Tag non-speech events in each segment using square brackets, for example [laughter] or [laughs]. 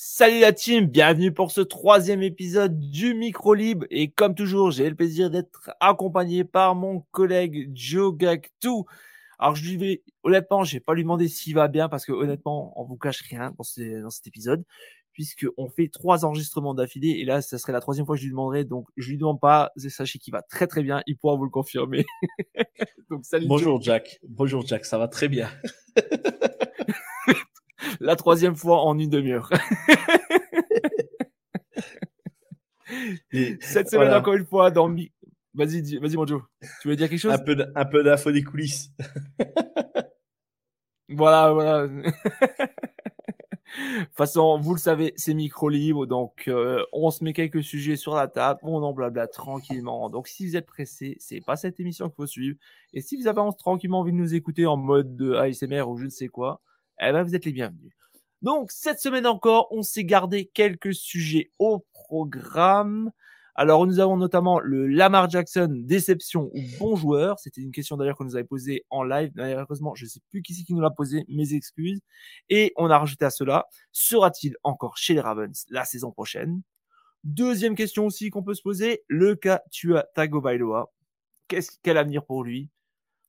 Salut la team, bienvenue pour ce troisième épisode du Micro Libre. Et comme toujours, j'ai le plaisir d'être accompagné par mon collègue Joe Gactou. Alors je lui vais, honnêtement, je vais pas lui demander s'il va bien parce que honnêtement, on vous cache rien dans, cet épisode puisqu'on fait trois enregistrements d'affilée et là, ça serait la troisième fois que je lui demanderai. Donc, je lui demande pas. Sachez qu'il va très très bien. Il pourra vous le confirmer. [laughs] donc, salut. Bonjour Jack. Bonjour Jack. Ça va très bien. [laughs] la troisième fois en une demi-heure. Cette semaine, encore une fois, dans Vas-y, vas-y, mon Joe. Tu veux dire quelque chose? Un peu, un peu d'info des coulisses. voilà, voilà. de toute façon, vous le savez, c'est micro libre, donc euh, on se met quelques sujets sur la table, on en blabla tranquillement. Donc si vous êtes pressé, c'est pas cette émission qu'il faut suivre. Et si vous avez tranquillement envie de nous écouter en mode de ASMR ou je ne sais quoi, eh ben vous êtes les bienvenus. Donc cette semaine encore, on s'est gardé quelques sujets au programme. Alors nous avons notamment le Lamar Jackson déception ou bon joueur. C'était une question d'ailleurs qu'on nous avait posée en live. Malheureusement, je ne sais plus qui c'est qui nous l'a posé. Mes excuses. Et on a rajouté à cela sera-t-il encore chez les Ravens la saison prochaine? Deuxième question aussi qu'on peut se poser le cas Tua Tagovailoa. Qu'est-ce quel avenir pour lui?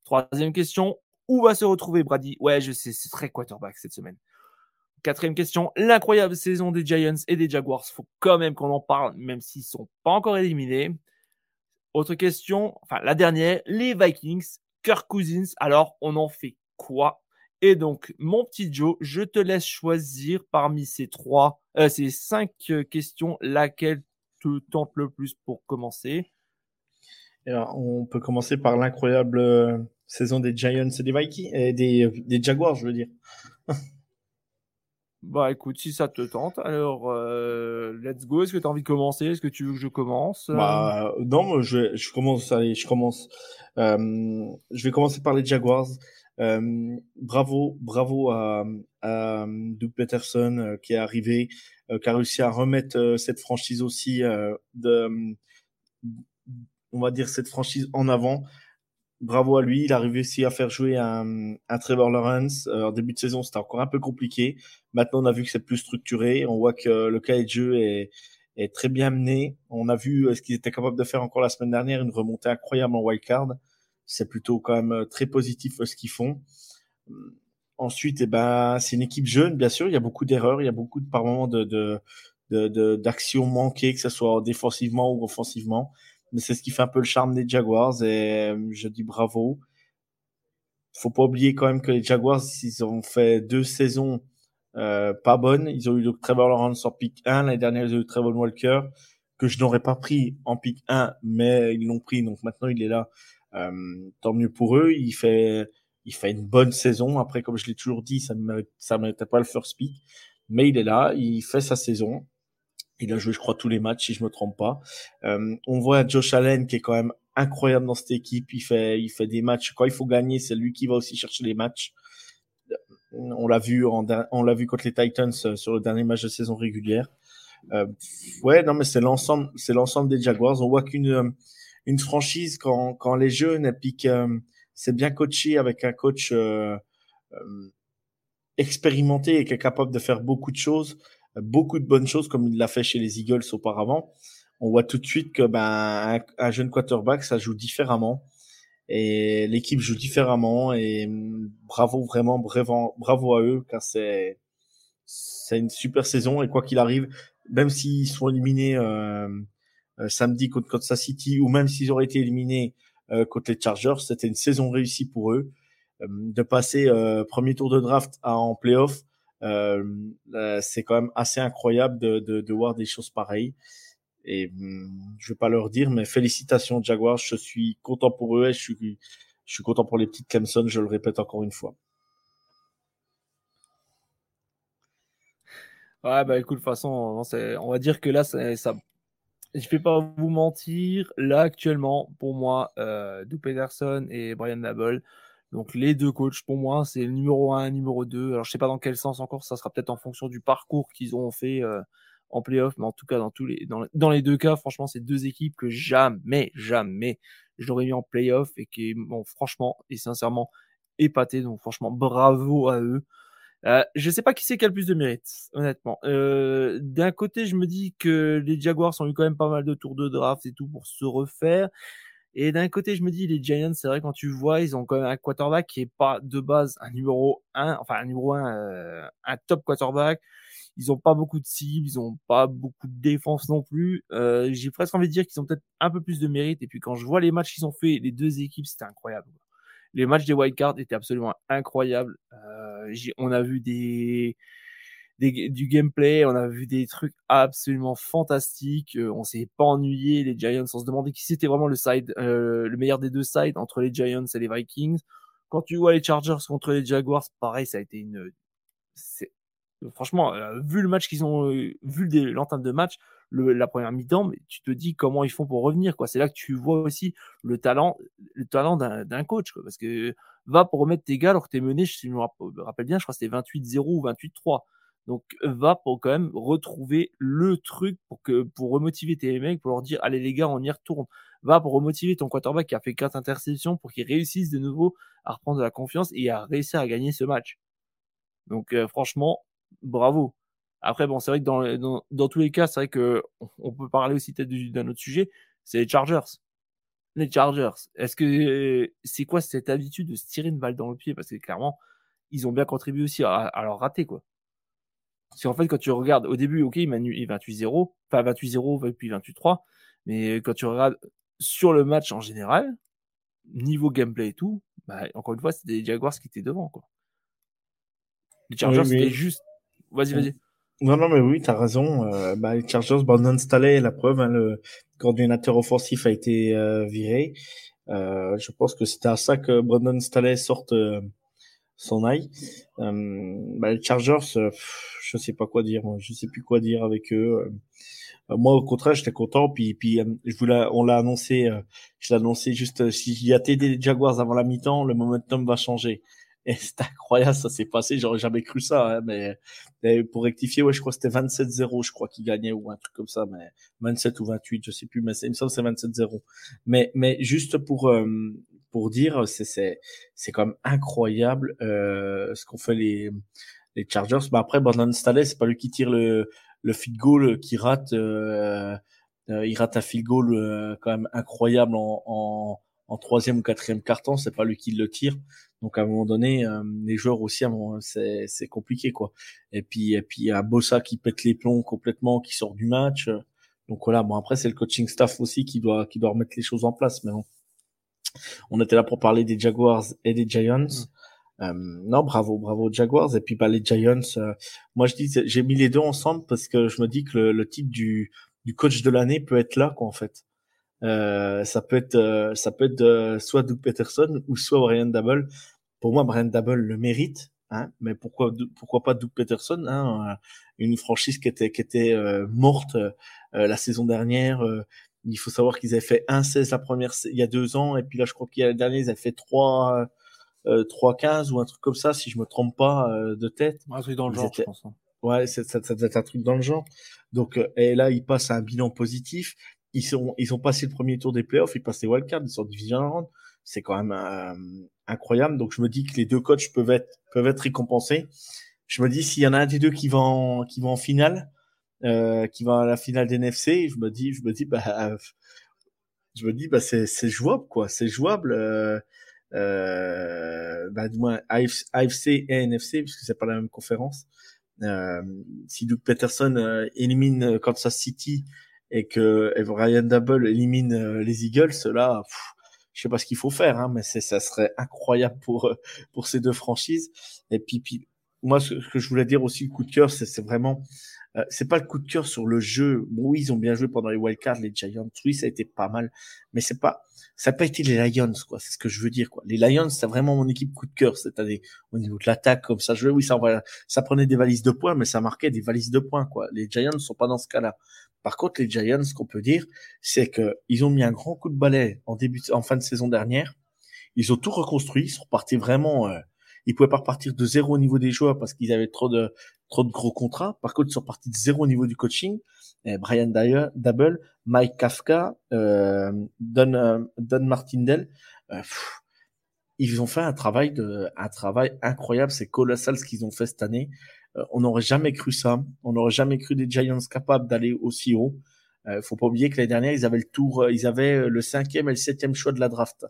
Troisième question où va se retrouver Brady? Ouais, je sais, c'est très quarterback cette semaine. Quatrième question, l'incroyable saison des Giants et des Jaguars. Faut quand même qu'on en parle, même s'ils sont pas encore éliminés. Autre question, enfin la dernière, les Vikings, Kirk Cousins. Alors, on en fait quoi? Et donc, mon petit Joe, je te laisse choisir parmi ces trois, euh, ces cinq euh, questions, laquelle te tente le plus pour commencer? On peut commencer par l'incroyable euh, saison des Giants et des Vikings, et des, des Jaguars, je veux dire. [laughs] bah écoute, si ça te tente, alors euh, let's go. Est-ce que tu as envie de commencer? Est-ce que tu veux que je commence? Bah non, je, je commence. Allez, je commence. Euh, je vais commencer par les Jaguars. Euh, bravo, bravo à, à Doug Peterson euh, qui est arrivé, euh, qui a réussi à remettre cette franchise aussi de, on va dire cette franchise en avant bravo à lui. Il a réussi à faire jouer un, Trevor Lawrence. Euh, en début de saison, c'était encore un peu compliqué. Maintenant, on a vu que c'est plus structuré. On voit que le cahier de jeu est, très bien mené. On a vu euh, ce qu'il était capable de faire encore la semaine dernière, une remontée incroyable en wildcard. C'est plutôt quand même euh, très positif ce qu'ils font. Ensuite, eh ben, c'est une équipe jeune, bien sûr. Il y a beaucoup d'erreurs, il y a beaucoup de par moments de, de d'actions manquées, que ce soit défensivement ou offensivement mais c'est ce qui fait un peu le charme des Jaguars et euh, je dis bravo. Faut pas oublier quand même que les Jaguars, ils ont fait deux saisons euh, pas bonnes. Ils ont eu le Trevor Lawrence en pick 1, l'année dernière ils ont eu Trevor Walker que je n'aurais pas pris en pick 1, mais ils l'ont pris donc maintenant il est là. Euh, tant mieux pour eux. Il fait il fait une bonne saison. Après, comme je l'ai toujours dit, ça ne méritait pas le first pick, mais il est là, il fait sa saison. Il a joué, je crois, tous les matchs, si je me trompe pas. Euh, on voit Josh Allen qui est quand même incroyable dans cette équipe. Il fait, il fait des matchs. Quand il faut gagner, c'est lui qui va aussi chercher les matchs. On l'a vu, en, on l'a vu contre les Titans euh, sur le dernier match de saison régulière. Euh, ouais, non, mais c'est l'ensemble, c'est l'ensemble des Jaguars. On voit qu'une euh, une franchise quand quand les jeunes et puis c'est bien coaché avec un coach euh, expérimenté et qui est capable de faire beaucoup de choses beaucoup de bonnes choses comme il l'a fait chez les Eagles auparavant. On voit tout de suite que ben un, jeune quarterback ça joue différemment. Et l'équipe joue différemment. Et mm, bravo vraiment bravo à eux car c'est c'est une super saison. Et quoi qu'il arrive même s'ils sont éliminés euh, euh, samedi contre Kansas City ou même s'ils auraient été éliminés euh, contre les Chargers c'était une saison réussie pour eux. De passer premier tour de draft à, en playoff euh, euh, c'est quand même assez incroyable de, voir des choses pareilles. Et hum, je vais pas leur dire, mais félicitations Jaguars. Je suis content pour eux et je suis, content pour les petites Clemson. Je le répète encore une fois. Ouais, bah écoute, de toute façon, on va dire que là, ça, ça je vais pas vous mentir, là actuellement, pour moi, euh, Doug Peterson et Brian Nabel, donc les deux coachs, pour moi, c'est le numéro 1, numéro 2. Alors je sais pas dans quel sens encore, ça sera peut-être en fonction du parcours qu'ils ont fait euh, en playoff, mais en tout cas dans tous les dans, dans les deux cas, franchement, c'est deux équipes que jamais, jamais j'aurais mis en playoff et qui bon franchement et sincèrement épaté. Donc franchement, bravo à eux. Euh, je sais pas qui c'est qui a le plus de mérite, honnêtement. Euh, D'un côté, je me dis que les Jaguars ont eu quand même pas mal de tours de draft et tout pour se refaire. Et d'un côté, je me dis, les Giants, c'est vrai, quand tu vois, ils ont quand même un quarterback qui est pas de base un numéro 1, enfin un numéro 1, euh, un top quarterback. Ils ont pas beaucoup de cibles, ils ont pas beaucoup de défense non plus. Euh, J'ai presque envie de dire qu'ils ont peut-être un peu plus de mérite. Et puis quand je vois les matchs qu'ils ont fait, les deux équipes, c'était incroyable. Les matchs des wildcards étaient absolument incroyables. Euh, on a vu des, du gameplay, on a vu des trucs absolument fantastiques. Euh, on s'est pas ennuyé. Les Giants, on se demandait qui c'était vraiment le side, euh, le meilleur des deux sides entre les Giants et les Vikings. Quand tu vois les Chargers contre les Jaguars, pareil, ça a été une, franchement, euh, vu le match qu'ils ont, euh, vu l'entente de match, le, la première mi-temps, tu te dis comment ils font pour revenir, quoi. C'est là que tu vois aussi le talent, le talent d'un coach, quoi. Parce que va pour remettre tes gars alors que t'es mené, je me rappelle bien, je crois que c'était 28-0 ou 28-3. Donc va pour quand même retrouver le truc pour que pour remotiver tes mecs, pour leur dire allez les gars on y retourne. Va pour remotiver ton quarterback qui a fait quatre interceptions pour qu'il réussisse de nouveau à reprendre de la confiance et à réussir à gagner ce match. Donc euh, franchement bravo. Après, bon, c'est vrai que dans, dans, tous les cas, c'est vrai que on peut parler aussi peut-être d'un autre sujet, c'est les Chargers. Les Chargers. Est-ce que c'est quoi cette habitude de se tirer une balle dans le pied? Parce que clairement, ils ont bien contribué aussi à, leur rater, quoi. Parce qu'en fait, quand tu regardes, au début, ok, il m'a 28-0, enfin 28-0, puis 28-3, mais quand tu regardes sur le match en général, niveau gameplay et tout, bah, encore une fois, c'était les Jaguars qui étaient devant, quoi. Les Chargers, c'était juste Vas-y, vas-y. Non, non, mais oui, tu as raison. Euh, bah, les Chargers, Brandon Staley la preuve. Hein, le coordinateur offensif a été euh, viré. Euh, je pense que c'était à ça que Brandon Staley sorte euh, son ail. Bah, les Chargers, je sais pas quoi dire. Moi. Je sais plus quoi dire avec eux. moi, au contraire, j'étais content. Puis, puis, je voulais, on l'a annoncé. je l'ai annoncé juste. S'il y a TD les Jaguars avant la mi-temps, le momentum va changer. [laughs] Et c'est incroyable, ça s'est passé. J'aurais jamais cru ça, hein, mais, pour rectifier, ouais, je crois que c'était 27-0, je crois qu'il gagnait ou un truc comme ça, mais 27 ou 28, je sais plus, mais il me semble c'est 27-0. Mais, mais juste pour, euh, pour dire, c'est, c'est, c'est quand même incroyable, euh, ce qu'ont fait les, les Chargers. Mais après, Brandon Staley, c'est pas lui qui tire le, le feed goal, qui rate, euh, euh il rate un field goal euh, quand même incroyable en, en, en troisième ou quatrième carton, c'est pas lui qui le tire. Donc à un moment donné, euh, les joueurs aussi, c'est c'est compliqué quoi. Et puis et puis un Bossa qui pète les plombs complètement, qui sort du match. Donc voilà. Bon après c'est le coaching staff aussi qui doit qui doit remettre les choses en place. Mais bon, on était là pour parler des Jaguars et des Giants. Mm. Euh, non, bravo, bravo Jaguars. Et puis bah, les Giants, euh, moi je dis, j'ai mis les deux ensemble parce que je me dis que le, le titre du, du coach de l'année peut être là, quoi, en fait. Euh, ça peut être, euh, ça peut être euh, soit Doug Peterson ou soit Brian Double. Pour moi, Brian Double le mérite, hein, mais pourquoi, pourquoi pas Doug Peterson, hein, une franchise qui était, qui était morte la saison dernière. Il faut savoir qu'ils avaient fait 1-16 la première il y a deux ans, et puis là, je crois qu'il y a l'année, ils avaient fait 3 3-15 ou un truc comme ça, si je me trompe pas de tête. Un truc dans le genre, je pense. Hein. Ouais, ça, ça, ça un truc dans le genre. Donc, et là, il passe à un bilan positif ils sont ils ont passé le premier tour des playoffs, ils passent les wildcards, ils sont division round. C'est quand même euh, incroyable. Donc je me dis que les deux coachs peuvent être peuvent être récompensés. Je me dis s'il y en a un des deux qui va en qui va en finale, euh, qui va à la finale d'NFC, je me dis je me dis bah [laughs] je me dis bah c'est jouable quoi, c'est jouable. Euh, euh, bah, du moins AFC et NFC puisque c'est pas la même conférence. Si Doug Peterson élimine Kansas City et que Ryan Double élimine les Eagles, là, je sais pas ce qu'il faut faire, hein, mais c'est ça serait incroyable pour pour ces deux franchises. Et puis, moi, ce que je voulais dire aussi, coup de cœur, c'est vraiment Euh, c'est pas le coup de cœur sur le jeu. Bon, oui, ils ont bien joué pendant les wildcards, les Giants. Oui, ça a été pas mal, mais c'est pas, ça n'a pas été les Lions, quoi. C'est ce que je veux dire, quoi. Les Lions, c'est vraiment mon équipe coup de cœur cette année au niveau de l'attaque, comme ça. Veux, oui, ça, ça prenait des valises de points, mais ça marquait des valises de points, quoi. Les Giants sont pas dans ce cas-là. Par contre, les Giants, ce qu'on peut dire, c'est que ils ont mis un grand coup de balai en début, en fin de saison dernière. Ils ont tout reconstruit, ils sont repartis vraiment. Euh, ils pouvaient pas repartir de zéro au niveau des joueurs parce qu'ils avaient trop de trop de gros contrats. Par contre, ils sont partis de zéro au niveau du coaching. Et Brian Double, Mike Kafka, euh, Don, euh, Don Martindale. Euh, ils ont fait un travail de un travail incroyable. C'est colossal ce qu'ils ont fait cette année. On n'aurait jamais cru ça. On n'aurait jamais cru des Giants capables d'aller aussi haut. Euh, faut pas oublier que l'année dernière, ils avaient le tour, ils avaient le cinquième et le septième choix de la draft.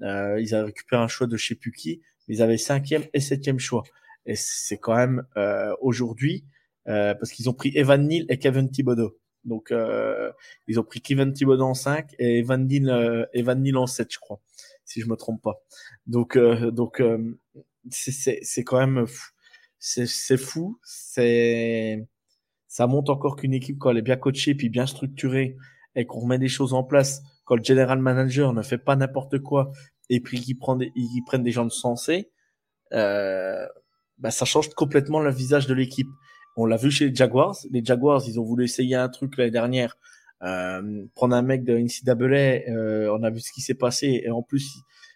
Ils avaient récupéré un choix de chez sais mais ils avaient cinquième et septième choix. Et c'est quand même euh, aujourd'hui euh, parce qu'ils ont pris Evan Neal et Kevin Thibodeau. Donc ils ont pris Kevin Thibodeau en 5 et Evan Neal, Evan Neal en 7, je crois, si je me trompe pas. Donc donc c'est quand même c'est fou. C'est ça montre encore qu'une équipe quand elle est bien coachée puis bien structurée et qu'on remet des choses en place, quand le general manager ne fait pas n'importe quoi et puis qu'il prend des, il prennent des gens de sensé, euh, bah ça change complètement le visage de l'équipe. On l'a vu chez les Jaguars. Les Jaguars, ils ont voulu essayer un truc l'année dernière, euh, prendre un mec de NCAA. Euh, on a vu ce qui s'est passé et en plus,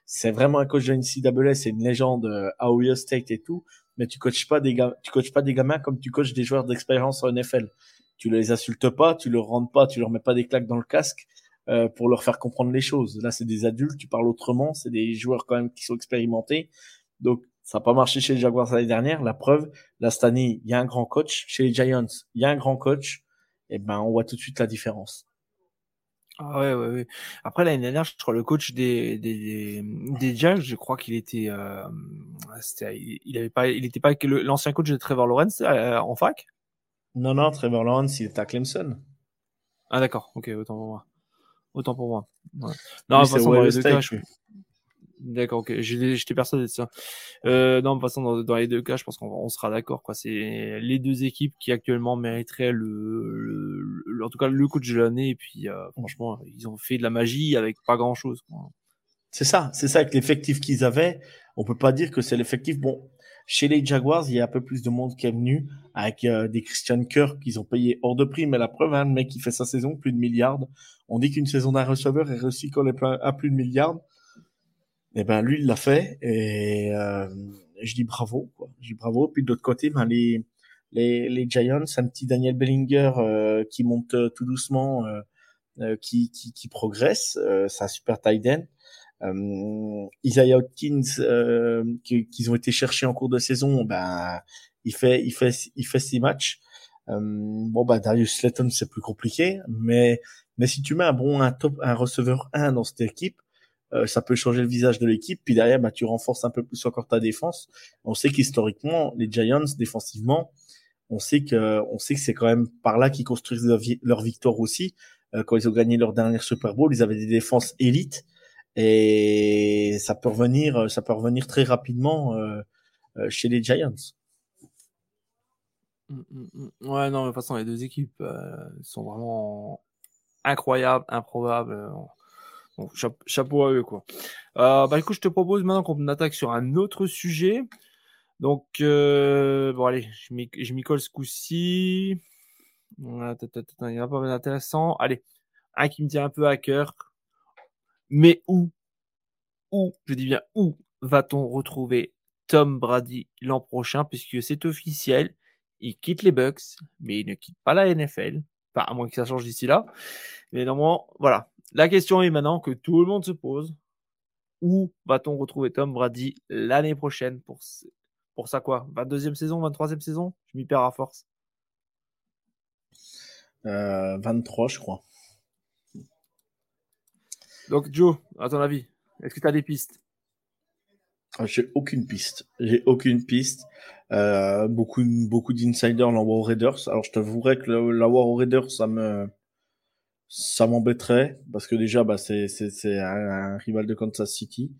c'est vraiment un coach de NCAA, c'est une légende euh, à Ohio State et tout mais tu coaches pas des tu coaches pas des gamins comme tu coaches des joueurs d'expérience en NFL. Tu les insultes pas, tu leur rends pas, tu leur mets pas des claques dans le casque euh, pour leur faire comprendre les choses. Là, c'est des adultes, tu parles autrement, c'est des joueurs quand même qui sont expérimentés. Donc, ça n'a pas marché chez les Jaguars l'année dernière. La preuve, là cette année, il y a un grand coach. Chez les Giants, il y a un grand coach. Et ben, on voit tout de suite la différence. Ah ouais, ouais, ouais. Après l'année dernière, je crois le coach des des des, Jags, je crois qu'il était, euh, il, avait pas, il était pas l'ancien coach de Trevor Lawrence euh, en fac? Non, non, Trevor Lawrence, il était à Clemson. Ah d'accord, ok, autant pour moi. Autant pour moi. Ouais. Non, toute façon, dans les deux cas, je... D'accord, ok. J'étais persuadé de ça. Euh, non, toute façon, dans, les deux cas, je pense qu'on sera d'accord. Quoi. C'est les deux équipes qui actuellement mériteraient le, en tout cas, le coach de l'année. Et puis, euh, franchement, ils ont fait de la magie avec pas grand chose. C'est ça, c'est ça avec l'effectif qu'ils avaient. On peut pas dire que c'est l'effectif. Bon, chez les Jaguars, il y a un peu plus de monde qui est venu avec euh, des Christian Kirk qu'ils ont payé hors de prix. Mais la preuve, hein, le mec qui fait sa saison, plus de milliards. On dit qu'une saison d'un receveur est réussie quand elle à plus de milliards. Eh ben lui il l'a fait et euh, je dis bravo. Je dis bravo. Puis de l'autre côté, ben les les Giants, un petit Daniel Bellinger euh, qui monte euh, tout doucement, qui, qui qui progresse. c'est un super tight end. Isaiah Hopkins qu'ils ont été chercher en cours de saison, ben il fait il fait il fait six matchs. bon bah Darius Slayton c'est plus compliqué, mais mais si tu mets un bon un top un receveur 1 dans cette équipe euh, ça peut changer le visage de l'équipe. Puis derrière, bah, tu renforces un peu plus encore ta défense. On sait qu'historiquement, les Giants, défensivement, on sait que, on sait que c'est quand même par là qu'ils construisent leur, victoire aussi. Euh, quand ils ont gagné leur dernière Super Bowl, ils avaient des défenses élites et ça peut revenir, ça peut revenir très rapidement euh, chez les Giants. Mm, mm, mm. Ouais, non, de toute façon, les deux équipes sont vraiment incroyables, improbables. Bon, chapeau à eux, quoi. Euh, bah écoute, je te propose maintenant qu'on attaque sur un autre sujet. Donc, euh, bon, allez, je m'y colle ce coup-ci. Il y en a pas mal d'intéressant. Allez, un qui me tient un peu à cœur. Mais où, où, je dis bien où, va-t-on retrouver Tom Brady l'an prochain, puisque c'est officiel, il quitte les Bucks, mais il ne quitte pas la NFL. Enfin, à moins que ça change d'ici là. Mais normalement, voilà. La question est maintenant que tout le monde se pose. Où va-t-on retrouver Tom Brady l'année prochaine pour, pour ça quoi? 22e saison, 23e saison? Je m'y perds à force. 23, euh, je crois. Donc Joe, à ton avis, est-ce que tu as des pistes? Ah, J'ai aucune piste. J'ai aucune piste. Euh, beaucoup beaucoup d'insiders l'envoient aux Raiders. Alors je t'avouerai que l'avoir aux Raiders, ça me ça m'embêterait parce que déjà bah c'est un, rival de Kansas City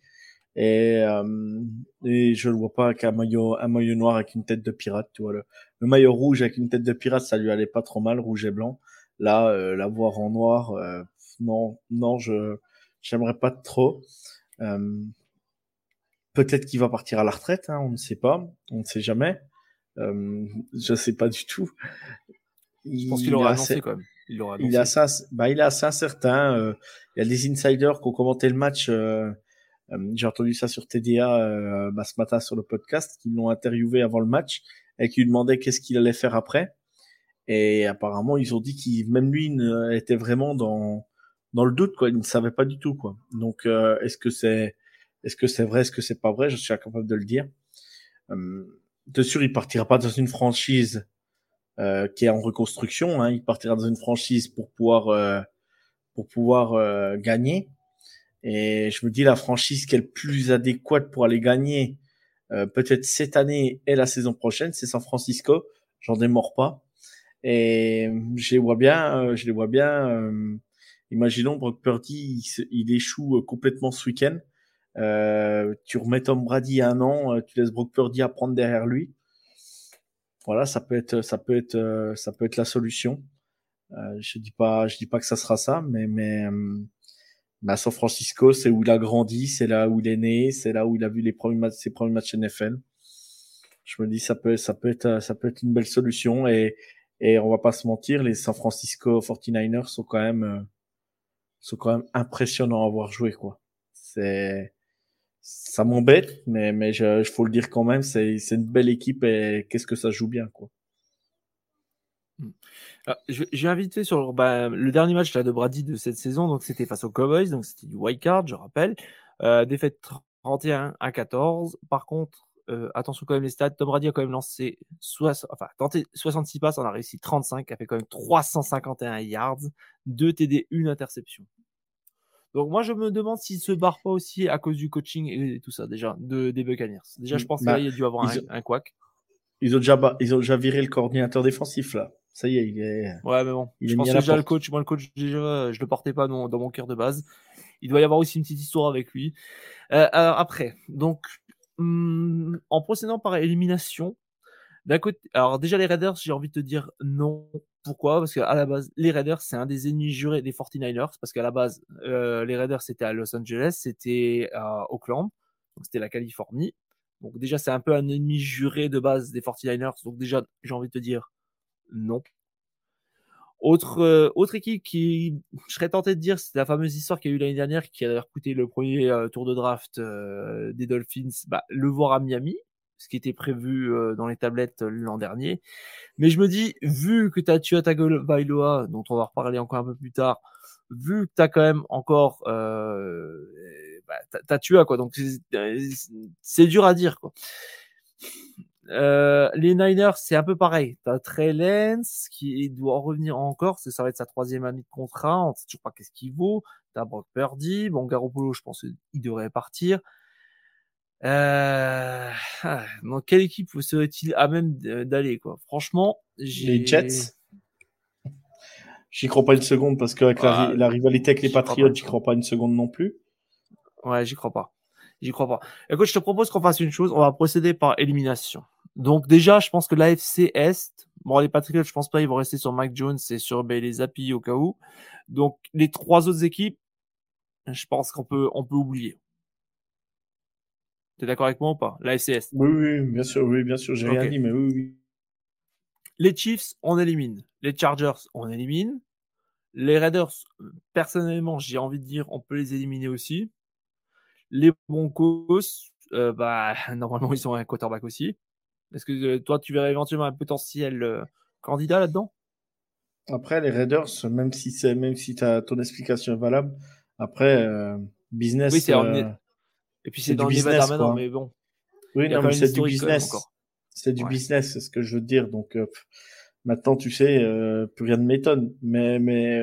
Et, euh, et je le vois pas avec un maillot, un maillot noir avec une tête de pirate. Tu vois, le, maillot rouge avec une tête de pirate, ça lui allait pas trop mal, rouge et blanc. Là, euh, la voir en noir, euh, non, non, je j'aimerais pas trop. Euh, peut-être qu'il va partir à la retraite, hein, on ne sait pas, on ne sait jamais. Euh, je sais pas du tout. Je pense qu'il aura annoncé quand même. Il, aura il, est assez, bah, il est assez incertain. Euh, il y a des insiders qui ont commenté le match. Euh, euh, j'ai entendu ça sur TDA euh, bah, ce matin sur le podcast, qui l'ont interviewé avant le match et qui lui demandaient qu'est-ce qu'il allait faire après. Et apparemment, ils ont dit qu'il, même lui, était vraiment dans dans le doute, quoi. Il ne savait pas du tout, quoi. Donc, euh, est-ce que c'est est-ce que c'est vrai, est-ce que c'est pas vrai? Je suis incapable de le dire. Euh, de sûr, il partira pas dans une franchise euh, qui est en reconstruction. Hein. Il partira dans une franchise pour pouvoir euh, pour pouvoir euh, gagner. Et je me dis la franchise qui est le plus adéquate pour aller gagner, peut-être cette année et la saison prochaine, c'est San Francisco. J'en démords pas. Et je les vois bien, je les vois bien. Euh, imaginons Brock Purdy, il, échoue complètement ce week-end. tu remets Tom Brady un an, tu laisses Brock Purdy apprendre derrière lui. Voilà, ça peut être, ça peut être, ça peut être la solution. je dis pas, je dis pas que ça sera ça, mais mais à San Francisco, c'est où il a grandi, c'est là où il est né, c'est là où il a vu les premiers matchs, ses premiers matchs NFL. Je me dis ça peut, ça peut être, ça peut être une belle solution et et on va pas se mentir, les San Francisco 49ers sont quand même, euh, sont quand même impressionnants à voir jouer quoi. C'est, ça m'embête, mais mais je, faut le dire quand même, c'est c'est une belle équipe et qu'est-ce que ça joue bien quoi. Hmm. Ah, j'ai invité sur bah, le dernier match de Brady de cette saison, donc c'était face aux Cowboys, donc c'était du wild card, je rappelle. Euh, défaite 31 à 14. Par contre, euh, attention quand même les stats, Tom Brady a quand même lancé enfin, tenté 66 passes, on a réussi 35, a fait quand même 351 yards, 2 TD, 1 interception. Donc moi je me demande s'il se barre pas aussi à cause du coaching et tout ça déjà de des Buccaneers. Déjà je pense bah, qu'il a dû avoir un, un quack. Ils ont déjà ils ont déjà viré le coordinateur défensif là. Ça y est, il est. Ouais, mais bon. Il je pense déjà le coach. Moi, le coach, déjà, je le portais pas dans, dans mon cœur de base. Il doit y avoir aussi une petite histoire avec lui. Euh, alors, après, donc, hum, en procédant par élimination, d'un côté, alors déjà les Raiders, j'ai envie de te dire non. Pourquoi? Parce qu'à la base, les Raiders, c'est un des ennemis jurés des 49ers. Parce qu'à la base, euh, les Raiders, c'était à Los Angeles, c'était à Oakland, donc c'était la Californie. Donc déjà, c'est un peu un ennemi juré de base des 49ers. Donc déjà, j'ai envie de te dire non. Autre, euh, autre équipe qui, je serais tenté de dire, c'est la fameuse histoire qu'il y a eu l'année dernière, qui a coûté le premier euh, tour de draft des Dolphins, bah, le voir à Miami, ce qui était prévu dans les tablettes l'an dernier. Mais je me dis, vu que tu as tué Tagovailoa, dont on va reparler encore un peu plus tard, vu que tu as quand même encore, bah, t'as tué quoi, donc c'est dur à dire quoi. Euh, les Niners, c'est un peu pareil. T'as Trey Lance qui doit revenir encore, ça va être sa troisième année de contrat, on sait toujours pas qu'est-ce qu'il vaut. T'as Brock Purdy, bon Garoppolo, je pense qu'il devrait partir. Euh... Ah, dans quelle équipe serait-il à même d'aller quoi? Franchement, les Jets? J'y crois pas une seconde parce qu'avec la, la, rivalité avec les Patriots, j'y crois pas une seconde non plus. Ouais, j'y crois pas. J'y crois pas. Écoute, je te propose qu'on fasse une chose. On va procéder par élimination. Donc déjà, je pense que l'AFC Est, bon les Patriots, je pense pas ils vont rester sur Mike Jones et sur ben, les Zappi au cas où. Donc les trois autres équipes, je pense qu'on peut on peut oublier. T'es d'accord avec moi ou pas? L'AFC Est. Oui, oui, bien sûr, oui, bien sûr, j'ai rien dit, mais oui, oui. Les Chiefs, on élimine. Les Chargers, on élimine. Les Raiders, personnellement, j'ai envie de dire, on peut les éliminer aussi. Les Broncos, euh, bah [laughs] normalement ils sont un quarterback aussi. Est-ce que euh, toi, tu verrais éventuellement un potentiel euh, candidat là-dedans? Après, les Raiders, même si c'est, même si as, ton explication est valable, après, business. Oui, c'est Et puis c'est dans le business, maintenant, mais bon. Oui, non, mais c'est du business. C'est du business, c'est ce que je veux dire. Donc, maintenant, tu sais, plus rien ne m'étonne. Mais, mais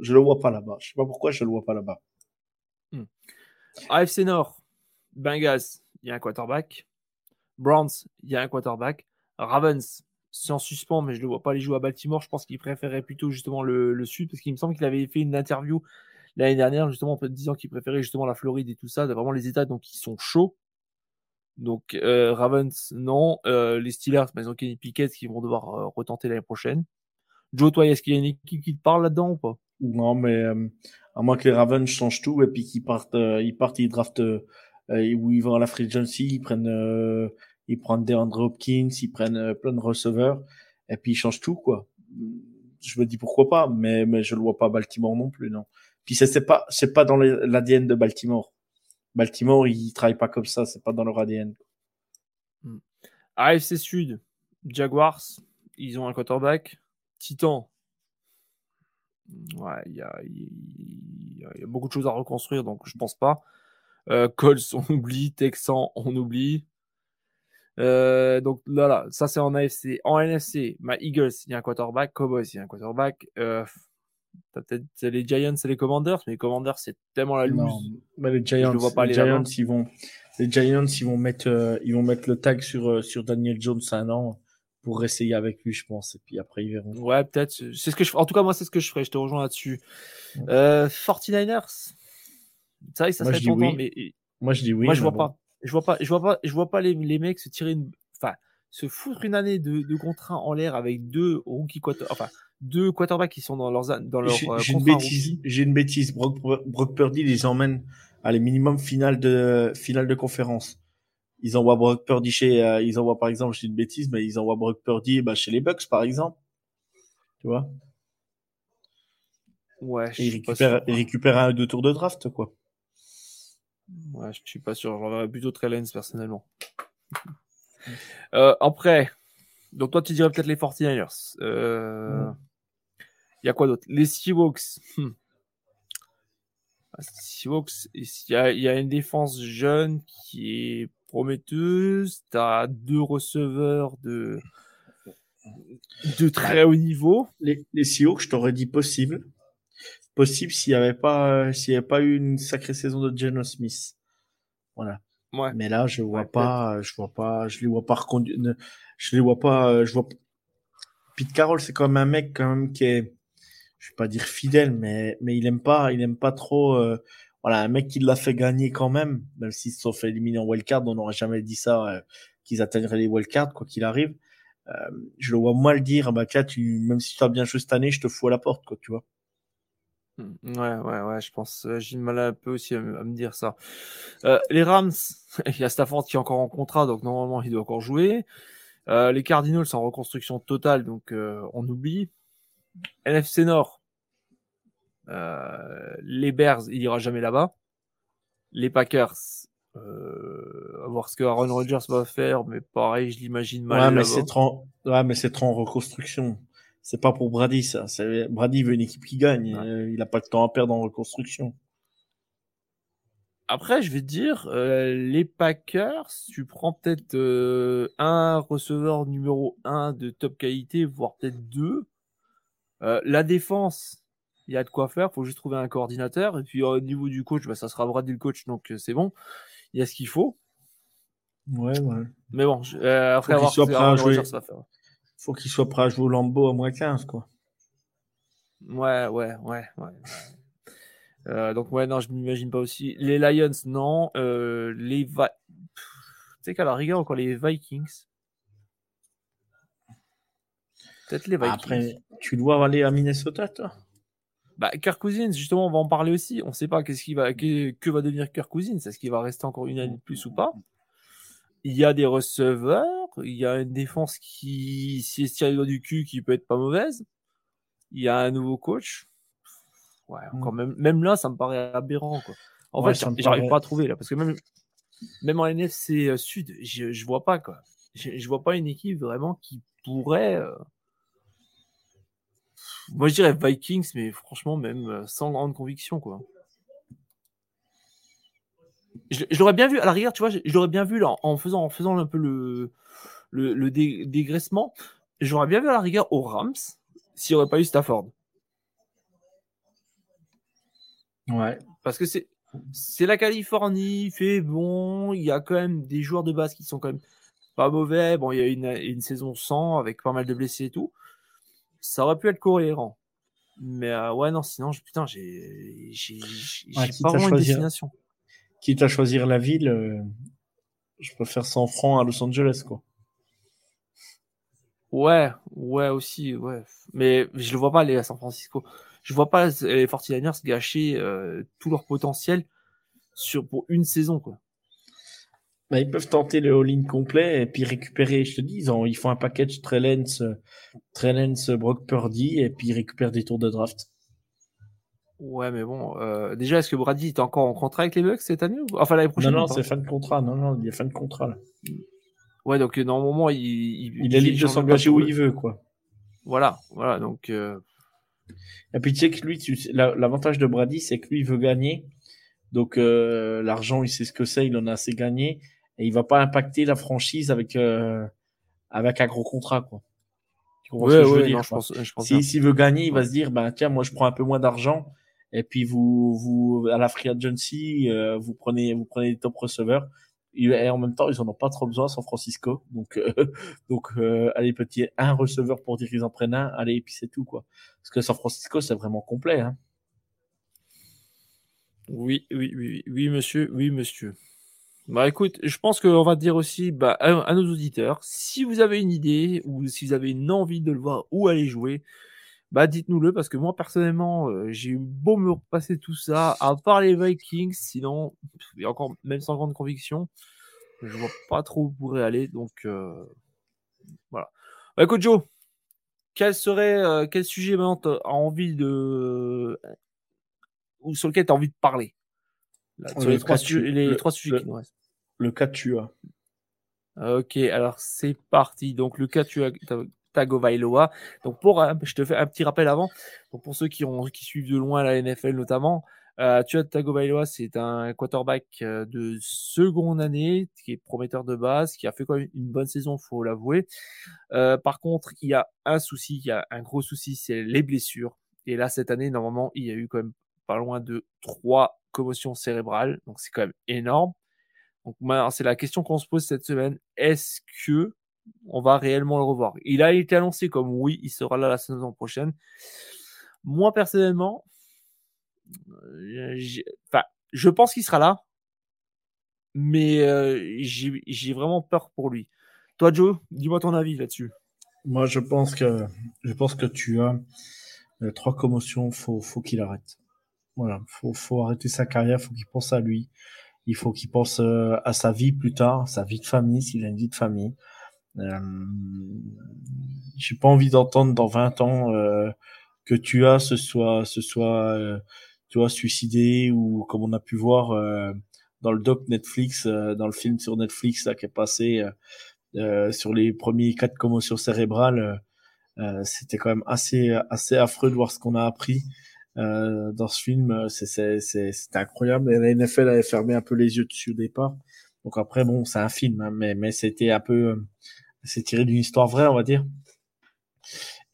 je le vois pas là-bas. Je sais pas pourquoi je le vois pas là-bas. Hmm. AFC Nord, Bengals, il y a un quarterback. Browns, il y a un quarterback. Ravens, c'est en suspens, mais je ne le vois pas aller jouer à Baltimore. Je pense qu'il préférait plutôt justement le, le sud, parce qu'il me semble qu'il avait fait une interview l'année dernière, justement, en disant qu'il préférait justement la Floride et tout ça, vraiment les États donc qui sont chauds. Donc euh, Ravens, non. Euh, les Steelers, mais ils ont Kenny Pickett qui vont devoir euh, retenter l'année prochaine. Joe, toi, est-ce qu'il y a une équipe qui te parle là-dedans ou pas? Non, mais à moins que les Ravens changent tout et puis qu'ils partent, ils partent, ils draftent où ils vont à la free agency, ils prennent, ils prennent DeAndre Hopkins, ils prennent plein de receveurs et puis ils changent tout quoi. Je me dis pourquoi pas, mais mais je le vois pas Baltimore non plus non. Puis c'est pas c'est pas dans l'ADN de Baltimore. Baltimore, ils travaillent pas comme ça, c'est pas dans leur ADN. Hmm. AFC Sud, Jaguars, ils ont un quarterback. Titan, ouais, il y a, beaucoup de choses à reconstruire, donc je pense pas. Euh, Colts, on oublie. Texans, on oublie. Euh, donc là, là, ça c'est en AFC. En NFC, ma Eagles, il y a un quarterback. Cowboys, il y a un quarterback. Euh, T'as peut-être les Giants et les Commanders, mais les Commanders, c'est tellement la loose. les Giants, vois pas les Giants, ils vont, les Giants, ils vont mettre, euh, ils vont mettre le tag sur, euh, sur Daniel Jones un an pour essayer avec lui, je pense. Et puis après, ils verront. Ouais, peut-être. C'est ce que je, en tout cas, moi, c'est ce que je ferais. Je te rejoins là-dessus. Euh, 49ers. C'est vrai que ça serait longtemps, mais. Moi, je dis oui. Moi, je vois pas. Je vois pas, je vois pas, je vois pas les, les mecs se tirer une, enfin, se foutre une année de, de contrat en l'air avec deux rookie quarter, enfin, deux quarterbacks qui sont dans leurs dans leur j'ai, euh, une bêtise j'ai une bêtise. Brock, Brock Purdy les emmène à les minimum finale de finale de conférence. Ils envoient Brock Purdy chez euh, ils envoient par exemple j'ai une bêtise mais ils envoient Brock Purdy bah, chez les Bucks par exemple. Tu vois? Ouais je ils récupèrent un ou deux tours de draft quoi. Ouais je suis pas sûr. J'enverrais plutôt Trellens personnellement. Euh, après donc toi tu dirais peut-être les 49ers. Euh... Il y a quoi d'autre? Les Seahawks. Hmm. Ah, Seahawks, il y, a, il y, a, une défense jeune qui est prometteuse. Tu as deux receveurs de, de très haut niveau. Les, les Seahawks, je t'aurais dit possible. Possible s'il n'y avait pas, s'il y avait pas eu une sacrée saison de Geno Smith. Voilà. Ouais. Mais là, je vois pas, je vois pas, je les vois pas reconduire, je les vois pas, je vois. Pete Carroll, c'est quand même un mec quand même qui est, je vais pas dire fidèle, mais mais il aime pas, il aime pas trop. Euh, voilà, un mec qui l'a fait gagner quand même, même s'ils se sont fait éliminer en wildcard, on n'aurait jamais dit ça euh, qu'ils atteindraient les wildcards quoi qu'il arrive. Euh, je le vois mal dire, bah tiens, tu, même si tu as bien joué cette année, je te fous à la porte, quoi, tu vois. Mmh, ouais, ouais, ouais, je pense, j'ai mal un peu aussi à, me dire ça. les Rams, [laughs] il y a Stafford qui est encore en contrat, donc normalement il doit encore jouer. les Cardinals en reconstruction totale, donc on oublie. NFC Nord, euh, les Bears, il ira jamais là-bas. Les Packers, euh, à voir ce que Aaron Rodgers va faire, mais pareil, je l'imagine mal. Ouais, mais c'est trop, ouais, mais c'est trop en reconstruction. C'est pas pour Brady, ça. Brady veut une équipe qui gagne. Euh, il a pas de temps à perdre en reconstruction. Après, je vais te dire, euh, les Packers, tu prends peut-être euh, un receveur numéro un de top qualité, voire peut-être deux. Euh, la défense, il y a de quoi faire. faut juste trouver un coordinateur. Et puis au niveau du coach, bah, ça sera Brady le coach, donc euh, c'est bon. Il y a ce qu'il faut. Ouais, ouais. Mais bon, euh, après faut qu'il soit prêt à jouer. Faut qu'il soit prêt à jouer au Lambeau à moins 15, quoi. Ouais, ouais, ouais, ouais. Euh, donc ouais, non, je m'imagine pas aussi. Les Lions, non. Euh, les Va... Tu sais qu'à la rigueur, encore les Vikings. Peut-être les Vikings. Après, tu dois aller à Minnesota, toi bah, Kirk Cousins, justement, on va en parler aussi. On ne sait pas qu'est-ce qui va, que, que, va devenir Kirk Cousins. Est-ce qu'il va rester encore une année de plus ou pas? Il y a des receveurs, il y a une défense qui, si elle se tire les doigts du cul, qui peut être pas mauvaise. Il y a un nouveau coach. Ouais, mm. encore même, même là, ça me paraît aberrant, quoi. En fait, j'arrive pas à trouver, là, parce que même, même en NFC Sud, je, je vois pas, quoi. Je, je vois pas une équipe vraiment qui pourrait, euh, moi, je dirais Vikings, mais franchement, même euh, sans grande conviction, quoi. Je, l'aurais bien vu, à la rigueur, tu vois, je, l'aurais bien vu là, en faisant, en faisant un peu le, le, dégraissement. J'aurais bien vu à la rigueur aux Rams s'il n'y aurait pas eu Stafford. Ouais. Parce que c'est, c'est la Californie, il fait bon, il y a quand même des joueurs de base qui sont quand même pas mauvais. Bon, il y a une, une saison sans avec pas mal de blessés et tout ça aurait pu être cohérent. Mais euh, ouais, non, sinon, putain, j'ai j'ai Ouais, pas vraiment une choisir- destination. Quitte à choisir la ville, euh, je préfère 100 francs à Los Angeles, quoi. Ouais, ouais aussi, ouais. Mais je le vois pas aller à San Francisco. Je vois pas les 49ers gâcher euh, tout leur potentiel sur pour une saison, quoi. Bah, ils peuvent tenter le all-in complet et puis récupérer, je te dis, ils, ont- ils font un package Trellens, Trellens, Brock Purdy et puis ils récupèrent des tours de draft. Ouais, mais bon, euh, déjà, est-ce que Brady est encore en contrat avec les Bucks cette année ou... Enfin, l'année Non, prochaine non, pas c'est fin de contrat. Non, non, il y a fin de contrat. Là. Ouais, donc euh, normalement, il, il, Il est libre de s'engager où il veut, quoi. Voilà, voilà, donc euh, Et puis tu sais que lui, tu sais, la- l'avantage de Brady, c'est que lui, il veut gagner. Donc euh, l'argent, il sait ce que c'est, il en a assez gagné. Et il va pas impacter la franchise avec, euh, avec un gros contrat, quoi. Tu comprends ce ouais, que je veux ouais, dire, non, je quoi. pense, je pense Si-. S'il veut gagner, il va se dire, ben tiens, moi je prends un peu moins d'argent. Et puis vous, vous à la free agency, euh, vous prenez, vous prenez des top receveurs. Et en même temps, ils en ont pas trop besoin, San Francisco. Donc, euh, [laughs] donc, euh, allez petit, un receveur pour dire qu'ils en prennent un. Allez, et puis c'est tout quoi. Parce que San Francisco, c'est vraiment complet. Hein. Oui, oui, oui, oui, monsieur, oui, monsieur. Bah écoute, je pense qu'on va dire aussi bah, à, à nos auditeurs, si vous avez une idée ou si vous avez une envie de le voir où aller jouer, bah dites-nous-le parce que moi personnellement, euh, j'ai eu beau me repasser tout ça, à part les Vikings, sinon, et encore même sans grande conviction, je vois pas trop où pourrait aller, donc euh, voilà. Bah écoute Joe, quel serait, euh, quel sujet maintenant t'as envie de, ou sur lequel tu as envie de parler? Là, sur Le les trois, sujets, tu- les le- trois sujets le- qui nous restent. Le cas tu as. Ok, alors c'est parti. Donc le cas tu as Tagovailoa. Donc pour, je te fais un petit rappel avant. Donc pour ceux qui ont qui suivent de loin la NFL notamment, euh, tu as Tagovailoa, c'est un quarterback euh, de seconde année qui est prometteur de base, qui a fait quand même une bonne saison, faut l'avouer. Euh, par contre, il y a un souci, il y a un gros souci, c'est les blessures. Et là cette année, normalement, il y a eu quand même pas loin de trois commotions cérébrales, donc c'est quand même énorme. C'est la question qu'on se pose cette semaine. Est-ce que on va réellement le revoir? Il a été annoncé comme oui, il sera là la saison prochaine. Moi personnellement, euh, je pense qu'il sera là, mais euh, j'ai vraiment peur pour lui. Toi, Joe, dis-moi ton avis là-dessus. Moi, je pense que je pense que tu as euh, trois commotions. Faut faut qu'il arrête. Voilà, faut faut arrêter sa carrière. Faut qu'il pense à lui. Il faut qu'il pense euh, à sa vie plus tard, sa vie de famille, s'il a une vie de famille. Euh, J'ai pas envie d'entendre dans 20 ans euh, que tu as ce soit ce soit euh, tu vois suicidé ou comme on a pu voir dans le doc Netflix, dans le film sur Netflix là qui est passé sur les premiers cas de commotion cérébrale. C'était quand même assez assez affreux de voir ce qu'on a appris euh, dans ce film. C'est c'est incroyable. Et la NFL avait fermé un peu les yeux dessus au départ. Donc après bon c'est un film, hein, mais mais c'était un peu euh, c'est tiré d'une histoire vraie on va dire.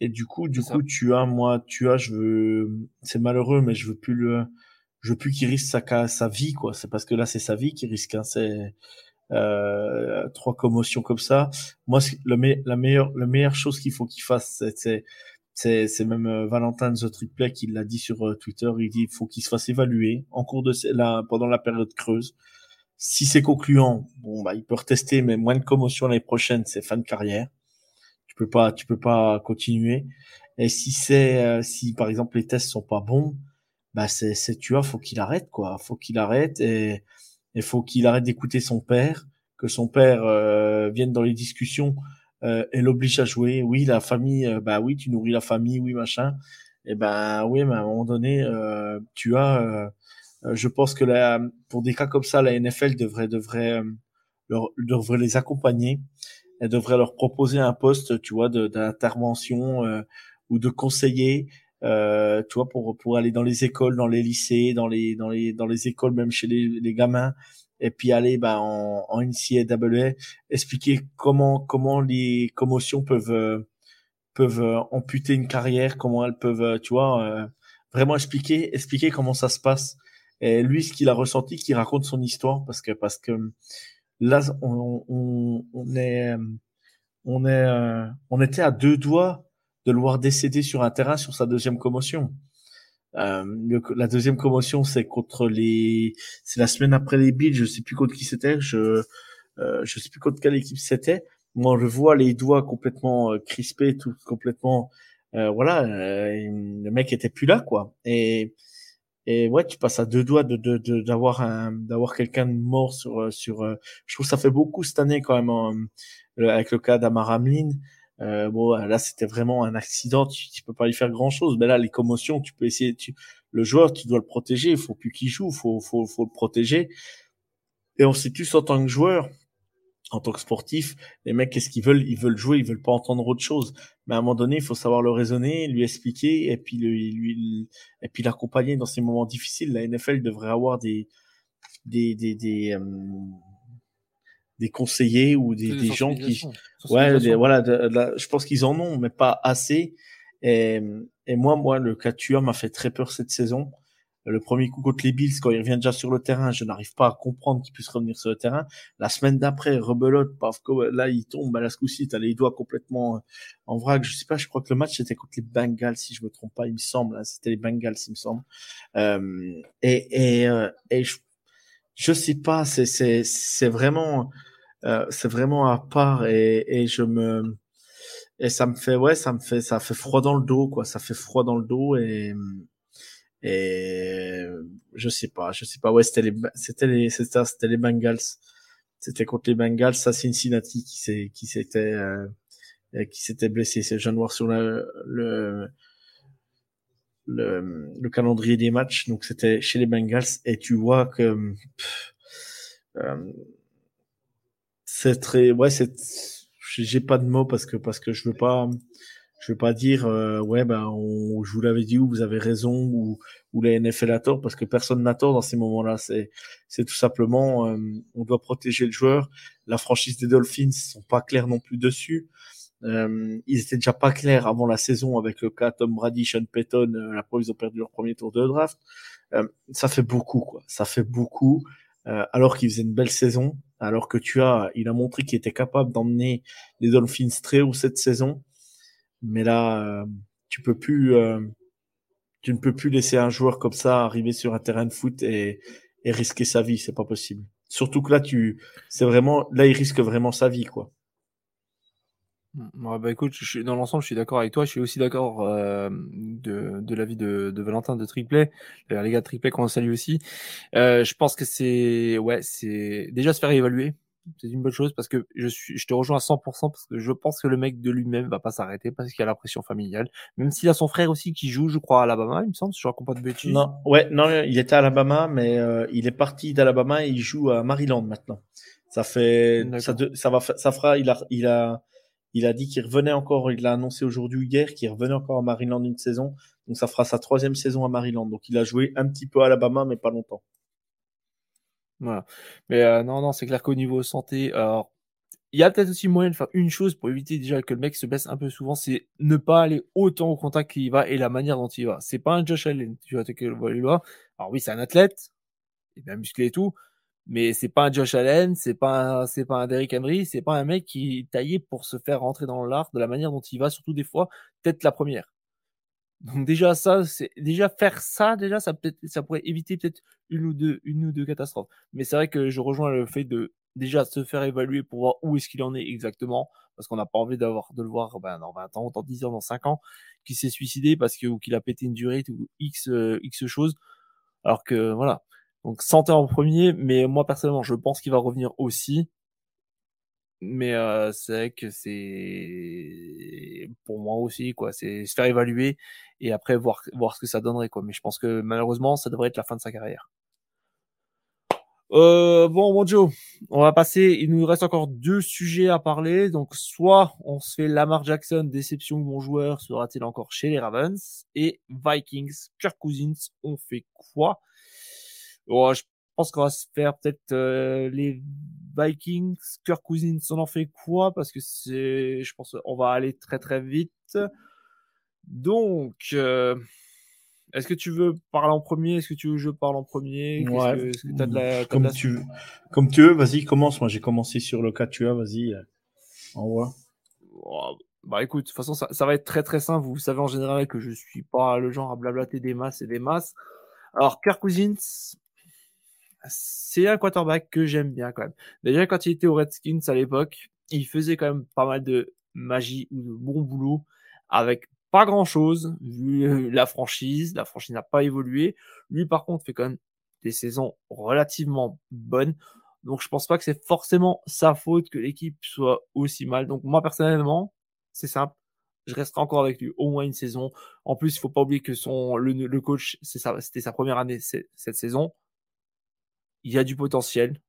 Et du coup, du ça. coup, tu as, moi, tu as, je veux, c'est malheureux, mais je veux plus le, je veux plus qu'il risque sa, sa vie, quoi. C'est parce que là, c'est sa vie qui risque, hein. C'est, euh, trois commotions comme ça. Moi, le me- la meilleure, la meilleure chose qu'il faut qu'il fasse, c'est, c'est, c'est, même euh, Valentin The Triplet qui l'a dit sur euh, Twitter. Il dit, faut qu'il se fasse évaluer en cours de la, pendant la période creuse. Si c'est concluant, bon, bah, il peut retester, mais moins de commotion l'année prochaine, c'est fin de carrière tu peux pas tu peux pas continuer et si c'est euh, si par exemple les tests sont pas bons bah c'est c'est tu vois faut qu'il arrête quoi faut qu'il arrête et il faut qu'il arrête d'écouter son père que son père vienne dans les discussions euh, et l'oblige à jouer. Oui la famille euh, bah oui tu nourris la famille oui machin. Et ben oui mais à un moment donné euh, tu as je pense que pour des cas comme ça la NFL devrait devrait devrait les accompagner. Elle devrait leur proposer un poste, tu vois, d'intervention ou de conseiller, tu vois, pour pour aller dans les écoles, dans les lycées, dans les dans les dans les écoles, même chez les, les gamins, et puis aller bah, en, en NCAA, expliquer comment comment les commotions peuvent peuvent euh, amputer une carrière, comment elles peuvent, euh, tu vois, euh, vraiment expliquer expliquer comment ça se passe. Et lui, ce qu'il a ressenti, qu'il raconte son histoire, parce que parce que là, on, on, on est, on est, euh, on était à deux doigts de le voir décéder sur un terrain sur sa deuxième commotion. Euh, la deuxième commotion, c'est contre les, c'est la semaine après les Bills. Je sais plus contre qui c'était. Je, euh, je sais plus contre quelle équipe c'était. Moi, je vois les doigts complètement euh, crispés, tout complètement. Euh, voilà, le mec était plus là, quoi. Et et ouais, tu passes à deux doigts de d'avoir de, un d'avoir quelqu'un de mort sur sur. je trouve que ça fait beaucoup cette année quand même avec le cas d'Amaramlin. Euh, bon, là, c'était vraiment un accident. Tu, tu peux pas y faire grand chose. Mais là, les commotions, tu peux essayer. Tu, le joueur, tu dois le protéger. Il faut plus qu'il joue. Faut, faut, faut le protéger. Et on sait tous en tant que joueur, en tant que sportif, les mecs, qu'est-ce qu'ils veulent? Ils veulent jouer. Ils veulent pas entendre autre chose. Mais à un moment donné, il faut savoir le raisonner, lui expliquer, et puis lui, lui et puis l'accompagner dans ces moments difficiles. La NFL devrait avoir des, des, des, des euh, des conseillers ou des, des gens qui ouais voilà je pense qu'ils en ont mais pas assez. Et, et moi moi le Catua m'a fait très peur cette saison. Le premier coup contre les Bills quand il revient déjà sur le terrain je n'arrive pas à comprendre qu'il puisse revenir sur le terrain. La semaine d'après rebelote paf là il tombe à la coup-ci t'as les doigts complètement euh, en vrac. Je sais pas je crois que le match c'était contre les Bengals si je me trompe pas il me semble hein, c'était les Bengals il me semble. Euh, et et, euh, et je je sais pas, c'est c'est c'est vraiment euh, c'est vraiment à part et et je me et ça me fait ouais ça me fait ça fait froid dans le dos quoi, ça fait froid dans le dos et et je sais pas, je sais pas. Ouais c'était les c'était les c'était c'était les Bengals, c'était contre les Bengals, ça Cincinnati qui s'est qui s'était euh, qui s'était blessé, c'est je viens de voir sur le, le le, le, calendrier des matchs. Donc c'était chez les Bengals. Et tu vois que euh, c'est très ouais c'est j'ai pas de mots parce que parce que je veux pas je veux pas dire euh, ouais ben on, je vous l'avais dit ou vous avez raison ou ou la NFL a tort parce que personne n'a tort dans ces moments-là. C'est c'est tout simplement euh, on doit protéger le joueur. La franchise des Dolphins sont pas clairs non plus dessus euh, ils étaient déjà pas clairs avant la saison avec le cas Tom Brady, Sean Payton. Euh, preuve, ils ont perdu leur premier tour de draft. Euh, ça fait beaucoup, quoi. Ça fait beaucoup. Euh, alors qu'il faisait une belle saison, alors que tu as, il a montré qu'il était capable d'emmener les Dolphins très haut cette saison. Mais là, euh, tu peux plus, tu ne peux plus laisser un joueur comme ça arriver sur un terrain de foot et, et risquer sa vie. C'est pas possible. Surtout que là, tu, c'est vraiment, là, il risque vraiment sa vie, quoi. Mmh, ouais, bah écoute, je suis, dans l'ensemble, je suis d'accord avec toi. Je suis aussi d'accord euh, de, de l'avis de, de Valentin de Triplet. les gars de Triplet qu'on salue aussi. Euh, je pense que c'est, ouais, c'est déjà se faire évaluer. C'est une bonne chose parce que je suis, je te rejoins à 100% parce que je pense que le mec de lui-même va pas s'arrêter parce qu'il a la pression familiale. Même s'il a son frère aussi qui joue, je crois, à Alabama, il me semble, si je raconte pas de bêtises. Non, ouais, non, il était à Alabama, mais euh, il est parti d'Alabama et il joue à Maryland maintenant. Ça fait, ça, ça va, ça fera, il a, il a, il a dit qu'il revenait encore, il l'a annoncé aujourd'hui ou hier, qu'il revenait encore à Maryland une saison. Donc ça fera sa troisième saison à Maryland. Donc il a joué un petit peu à Alabama, mais pas longtemps. Voilà. Mais euh, non, non, c'est clair qu'au niveau santé, alors il y a peut-être aussi moyen de faire une chose pour éviter déjà que le mec se baisse un peu souvent, c'est ne pas aller autant au contact qu'il va et la manière dont il va. C'est pas un Josh Allen, tu vois, que le Alors oui, c'est un athlète, il est bien musclé et tout, mais c'est pas un Josh Allen, c'est pas c'est pas un Derrick Henry, c'est pas un mec qui est taillé pour se faire rentrer dans l'art de la manière dont il va, surtout des fois, peut-être la première. Donc déjà ça, c'est déjà faire ça, déjà ça peut ça pourrait éviter peut-être une ou deux une ou deux catastrophes. Mais c'est vrai que je rejoins le fait de déjà se faire évaluer pour voir où est-ce qu'il en est exactement, parce qu'on n'a pas envie d'avoir de le voir ben, dans 20 ans, dans 10 ans, dans 5 ans, qu'il s'est suicidé parce que ou qu'il a pété une durée ou x euh, x choses. Alors que voilà, donc santé en premier, mais moi personnellement, je pense qu'il va revenir aussi. Mais euh, c'est vrai que c'est pour moi aussi quoi, c'est se faire évaluer et après voir voir ce que ça donnerait quoi. Mais je pense que malheureusement, ça devrait être la fin de sa carrière. Euh, bon, bon Joe, on va passer. Il nous reste encore deux sujets à parler. Donc, soit on se fait Lamar Jackson, déception mon joueur, sera-t-il encore chez les Ravens? Et Vikings, Kirk Cousins, on fait quoi? Je pense qu'on va se faire peut-être euh, les Vikings, Kirk Cousins, on en fait quoi? Parce que c'est, je pense, on va aller très très vite. Donc, euh, est-ce que tu veux parler en premier? Est-ce que tu veux que je parle en premier? Ouais. comme, tu veux. comme tu veux, vas-y, commence. Moi, j'ai commencé sur le cas tu as, vas-y, envoie. Oh, Bah écoute, de toute façon, ça, ça, va être très très simple. Vous savez en général que je suis pas le genre à blablater des masses et des masses. Alors, Kirk Cousins, c'est un quarterback que j'aime bien quand même. Déjà, quand il était au Redskins à l'époque, il faisait quand même pas mal de magie ou de bon boulot avec pas grand chose vu la franchise. La franchise n'a pas évolué. Lui, par contre, fait quand même des saisons relativement bonnes. Donc, je pense pas que c'est forcément sa faute que l'équipe soit aussi mal. Donc, moi, personnellement, c'est simple. Je resterai encore avec lui au moins une saison. En plus, il faut pas oublier que son, le, le coach, c'était sa première année cette saison il y a du potentiel.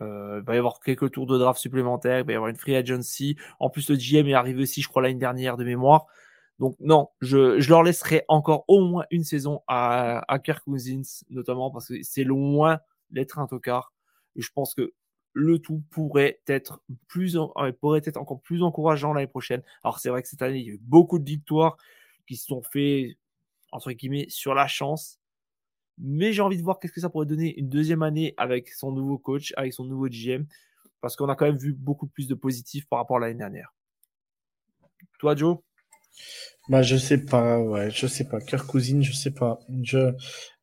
Euh, il va y avoir quelques tours de draft supplémentaires, il va y avoir une free agency. En plus, le GM est arrivé aussi, je crois, l'année dernière de mémoire. Donc non, je, leur laisserai encore au moins une saison à, à notamment parce que c'est loin d'être un tocard. Je pense que le tout pourrait être plus, euh, pourrait être encore plus encourageant l'année prochaine. Alors c'est vrai que cette année, il y a eu beaucoup de victoires qui se sont fait entre guillemets sur la chance. Mais j'ai envie de voir qu'est-ce que ça pourrait donner une deuxième année avec son nouveau coach, avec son nouveau GM, parce qu'on a quand même vu beaucoup plus de positifs par rapport à l'année dernière. Toi, Joe? Bah, je sais pas, ouais, je sais pas. Kirk Cousine, je sais pas. Je,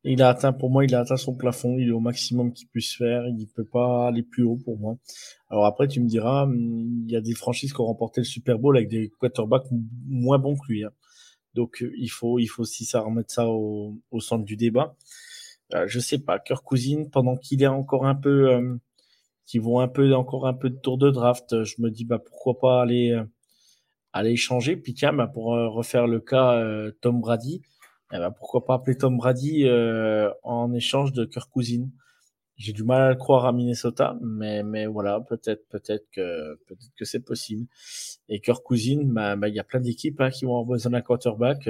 il a atteint, pour moi, il a atteint son plafond. Il est au maximum qu'il puisse faire. Il peut pas aller plus haut pour moi. Alors après, tu me diras, il y a des franchises qui ont remporté le Super Bowl avec des quarterbacks moins bons que lui. Hein. Donc, il faut, il faut aussi ça remettre ça au centre du débat. Euh, je sais pas, Kirk Cousine, pendant qu'il est encore un peu, euh, qui vont un peu, encore un peu de tour de draft, je me dis, bah, pourquoi pas aller, euh, aller changer. Puis tiens, bah, pour refaire le cas Tom Brady, eh ben, pourquoi pas appeler Tom Brady en échange de Kirk Cousine. J'ai du mal à le croire à Minnesota, mais mais voilà, peut-être peut-être que peut-être que c'est possible. Et Kirk Cousine, bah, bah, il y a plein d'équipes hein, qui vont avoir besoin d'un quarterback.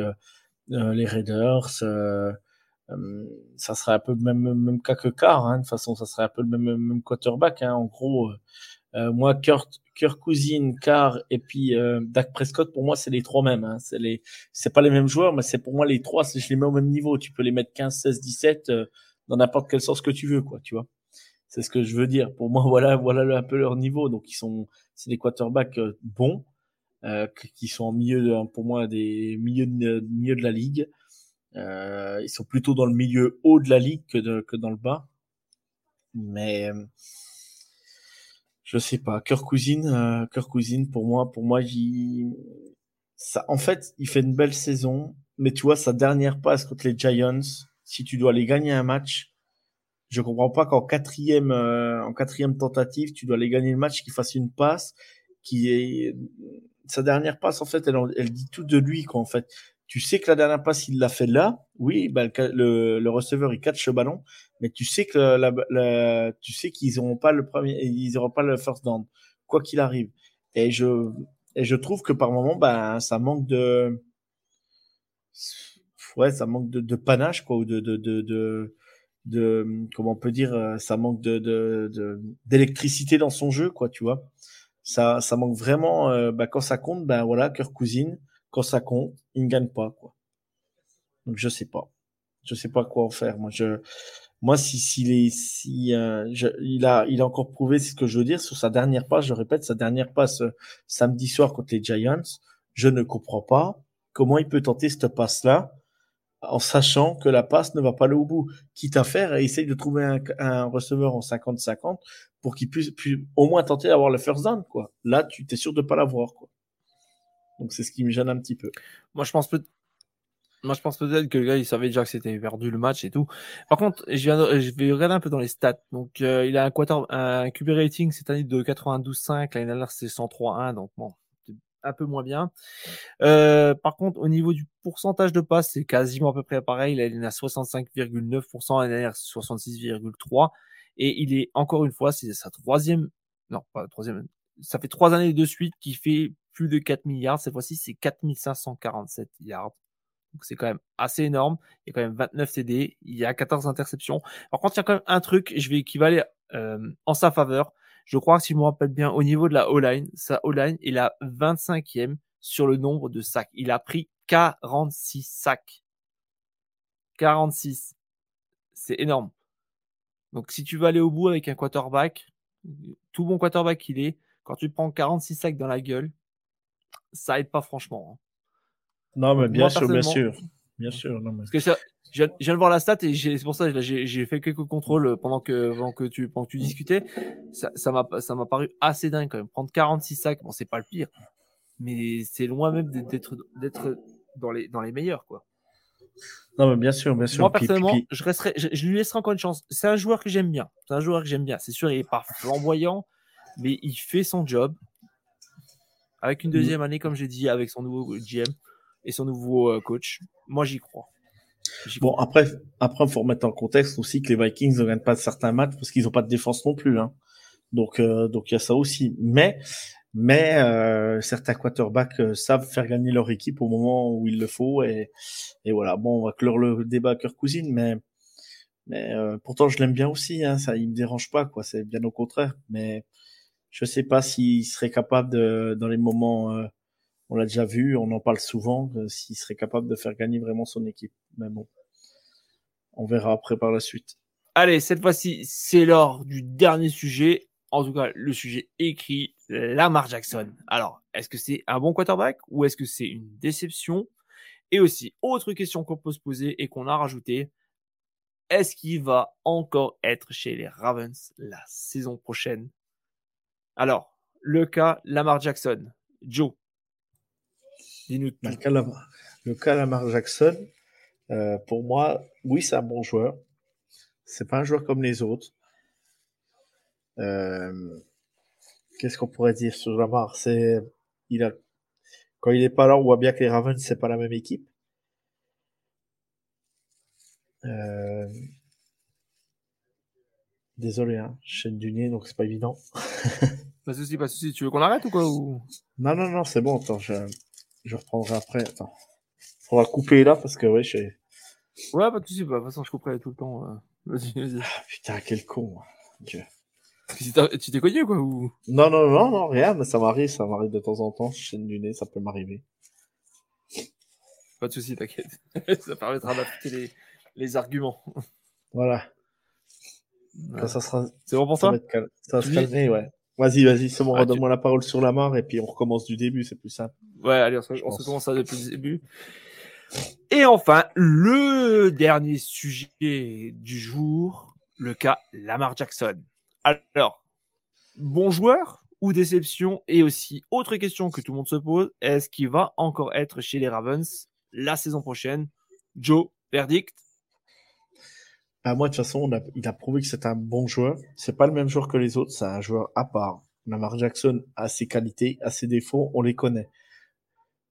les Raiders, euh, ça serait un peu le même, même cas que Carr, hein, de toute façon, ça serait un peu le même, même quarterback. Hein, en gros, euh, euh moi, Kurt, Kirk Cousin, Carr et puis euh, Dak Prescott, pour moi, c'est les trois mêmes. Hein, c'est les, c'est pas les mêmes joueurs, mais c'est pour moi les trois, je les mets au même niveau. Tu peux les mettre 15, 16, 17 dans n'importe quel sens que tu veux, quoi, tu vois. C'est ce que je veux dire. Pour moi, [laughs] voilà, voilà un peu leur niveau. Donc, ils sont, c'est des quarterbacks bons, qui sont en milieu, pour moi, des milieux de, milieu de la ligue. Euh, ils sont plutôt dans le milieu haut de la ligue que, dans le bas. Mais je sais pas. Cœur cousine, euh, cousine pour moi, pour moi, ça, en fait, il fait une belle saison, mais tu vois sa dernière passe contre les Giants. Si tu dois aller gagner un match, je comprends pas qu'en quatrième, euh, en quatrième tentative, tu dois aller gagner le match, qu'il fasse une passe qui est sa dernière passe en fait, elle, elle dit tout de lui quoi en fait tu sais que la dernière passe, il l'a fait là. Oui, ben, le, le, receveur, il catch le ballon, mais tu sais que la, la, tu sais qu'ils n'auront pas le premier, ils n'auront pas le first down, quoi qu'il arrive. Et je, et je trouve que par moment, ben, ça manque de, ouais, ça manque de, de panache, quoi, ou de, de, de, de, de, comment on peut dire, ça manque de, de, d'électricité dans son jeu, quoi, tu vois. Ça, ça manque vraiment, euh, ben, quand ça compte, ben voilà, cœur cousine quand ça compte, il ne gagne pas, quoi. Donc, je sais pas. Je sais pas quoi en faire. Moi, je, moi, si, s'il est, si, euh, il a, il a encore prouvé, c'est ce que je veux dire, sur sa dernière passe, je répète, sa dernière passe euh, samedi soir contre les Giants, je ne comprends pas comment il peut tenter cette passe-là en sachant que la passe ne va pas aller au bout. Quitte à faire, essaye de trouver un, receveur en 50-50 pour qu'il puisse, puisse, au moins tenter d'avoir le first down, quoi. Là, tu t'es sûr de pas l'avoir, quoi. Donc c'est ce qui me gêne un petit peu. Moi je pense peut moi, je pense peut-être que le gars, il savait déjà que c'était perdu le match et tout. Par contre, je, viens je vais regarder un peu dans les stats. Donc, euh, il a un, quarter, un QB rating cette année de 92.5. L'année dernière, c'est 103.1. Donc, bon, un peu moins bien. Euh, par contre, au niveau du pourcentage de passes, c'est quasiment à peu près pareil. il est à 65,9%. L'année dernière, 66,3%. Et il est, encore une fois, c'est sa troisième, non, pas la troisième, ça fait trois années de suite qu'il fait plus de 4 milliards. Cette fois-ci, c'est 4547 yards. Donc c'est quand même assez énorme. Il y a quand même 29 TD. Il y a 14 interceptions. Par contre, il y a quand même un truc, je vais qui va aller euh, en sa faveur. Je crois si je me rappelle bien, au niveau de la O-line, sa O-line est la 25e sur le nombre de sacs. Il a pris 46 sacs. 46. C'est énorme. Donc si tu veux aller au bout avec un quarterback, tout bon quarterback qu'il est, quand tu prends 46 sacs dans la gueule, ça aide pas franchement. Hein. Non, mais bien sûr, bien sûr. Bien sûr. Non, mais... Parce que ça, je, viens de voir la stat et c'est pour ça que j'ai fait quelques contrôles pendant que, pendant que, tu, pendant que tu discutais. Ça m'a ça m'a paru assez dingue quand même. Prendre 46 sacs, bon, c'est pas le pire, mais c'est loin même d'être d'être dans les, dans les meilleurs. quoi. Non, mais bien sûr, bien sûr. Moi, personnellement, Je, resterai, je, lui laisserai encore une chance. C'est un joueur que j'aime bien. C'est un joueur que j'aime bien. C'est sûr, il est pas flamboyant, mais il fait son job. Avec une deuxième année, comme j'ai dit, avec son nouveau GM et son nouveau euh, coach. Moi, j'y crois. Bon, après, après, faut remettre en contexte aussi que les Vikings ne gagnent pas certains matchs parce qu'ils n'ont pas de défense non plus. Hein. Donc, euh, donc il y a ça aussi. Mais, mais euh, certains quarterbacks savent faire gagner leur équipe au moment où il le faut. Et, et voilà. Bon, on va clore le débat cœur cousine, mais, mais pourtant je l'aime bien aussi. Hein, ça, il me dérange pas, quoi. C'est bien au contraire. Mais je sais pas s'il serait capable de, dans les moments, euh, on l'a déjà vu, on en parle souvent, euh, s'il serait capable de faire gagner vraiment son équipe. Mais bon, on verra après par la suite. Allez, cette fois-ci, c'est l'heure du dernier sujet. En tout cas, le sujet écrit, Lamar Jackson. Alors, est-ce que c'est un bon quarterback ou est-ce que c'est une déception? Et aussi, autre question qu'on peut se poser et qu'on a rajouté, est-ce qu'il va encore être chez les Ravens la saison prochaine? Alors, le cas Lamar Jackson. Joe. Dis-nous le, cas Lamar, le cas Lamar Jackson, euh, pour moi, oui, c'est un bon joueur. C'est pas un joueur comme les autres. Euh, qu'est-ce qu'on pourrait dire sur Lamar? C'est, il a, quand il est pas là, on voit bien que les Ravens c'est pas la même équipe. Euh, désolé, hein, chaîne du nez, donc c'est pas évident. [laughs] Pas de soucis, pas de soucis. Tu veux qu'on arrête ou quoi ou... Non, non, non, c'est bon. Attends, je, je reprendrai après. Attends. Faudra couper là parce que, ouais, je Ouais, pas de soucis. Bah, de toute façon, je couperai tout le temps. Euh. Vas-y, vas-y. Ah, putain, quel con. Dieu. Tu t'es connu quoi ou? Non, non, non, non, rien, mais ça m'arrive, ça m'arrive de temps en temps, chaîne du nez, ça peut m'arriver. Pas de soucis, t'inquiète. [laughs] ça permettra d'appliquer les, les arguments. Voilà. ça sera. C'est bon pour toi? Ça va se calmer, ouais. Vas-y, vas-y, c'est bon, ah, redonne-moi la parole sur la mort et puis on recommence du début, c'est plus simple. Ouais, allez, on, se, commence ça depuis le début. Et enfin, le dernier sujet du jour, le cas Lamar Jackson. Alors, bon joueur ou déception? Et aussi, autre question que tout le monde se pose, est-ce qu'il va encore être chez les Ravens la saison prochaine? Joe, verdict? Bah, moi, de toute façon, il a prouvé que c'est un bon joueur. C'est pas le même joueur que les autres, c'est un joueur à part. Lamar Jackson a ses qualités, a ses défauts, on les connaît.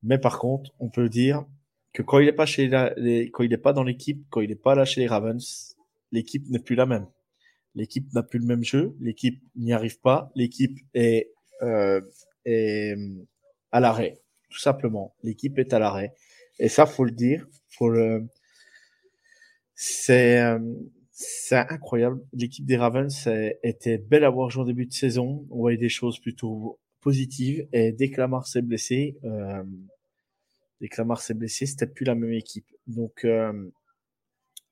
Mais par contre, on peut dire que quand il est pas chez les, quand il est pas dans l'équipe, quand il est pas là chez les Ravens, l'équipe n'est plus la même. L'équipe n'a plus le même jeu, l'équipe n'y arrive pas, l'équipe est, euh, est à l'arrêt, tout simplement. L'équipe est à l'arrêt. Et ça, faut le dire, faut le, c'est euh, c'est incroyable. L'équipe des Ravens était belle à voir jouer en début de saison. On voyait des choses plutôt positives. Et dès que Lamar s'est blessé, euh, dès que Lamar s'est blessé, c'était plus la même équipe. Donc, euh,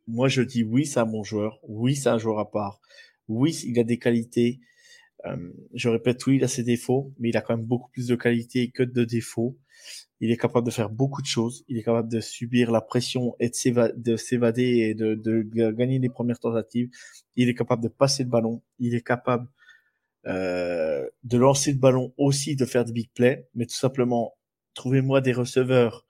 moi, je dis oui, c'est un bon joueur. Oui, c'est un joueur à part. Oui, il a des qualités. Euh, je répète, oui, il a ses défauts, mais il a quand même beaucoup plus de qualités que de défauts. Il est capable de faire beaucoup de choses. Il est capable de subir la pression et de s'évader et de, gagner les premières tentatives. Il est capable de passer le ballon. Il est capable euh, de lancer le ballon aussi, de faire des big plays. Mais tout simplement, trouvez-moi des receveurs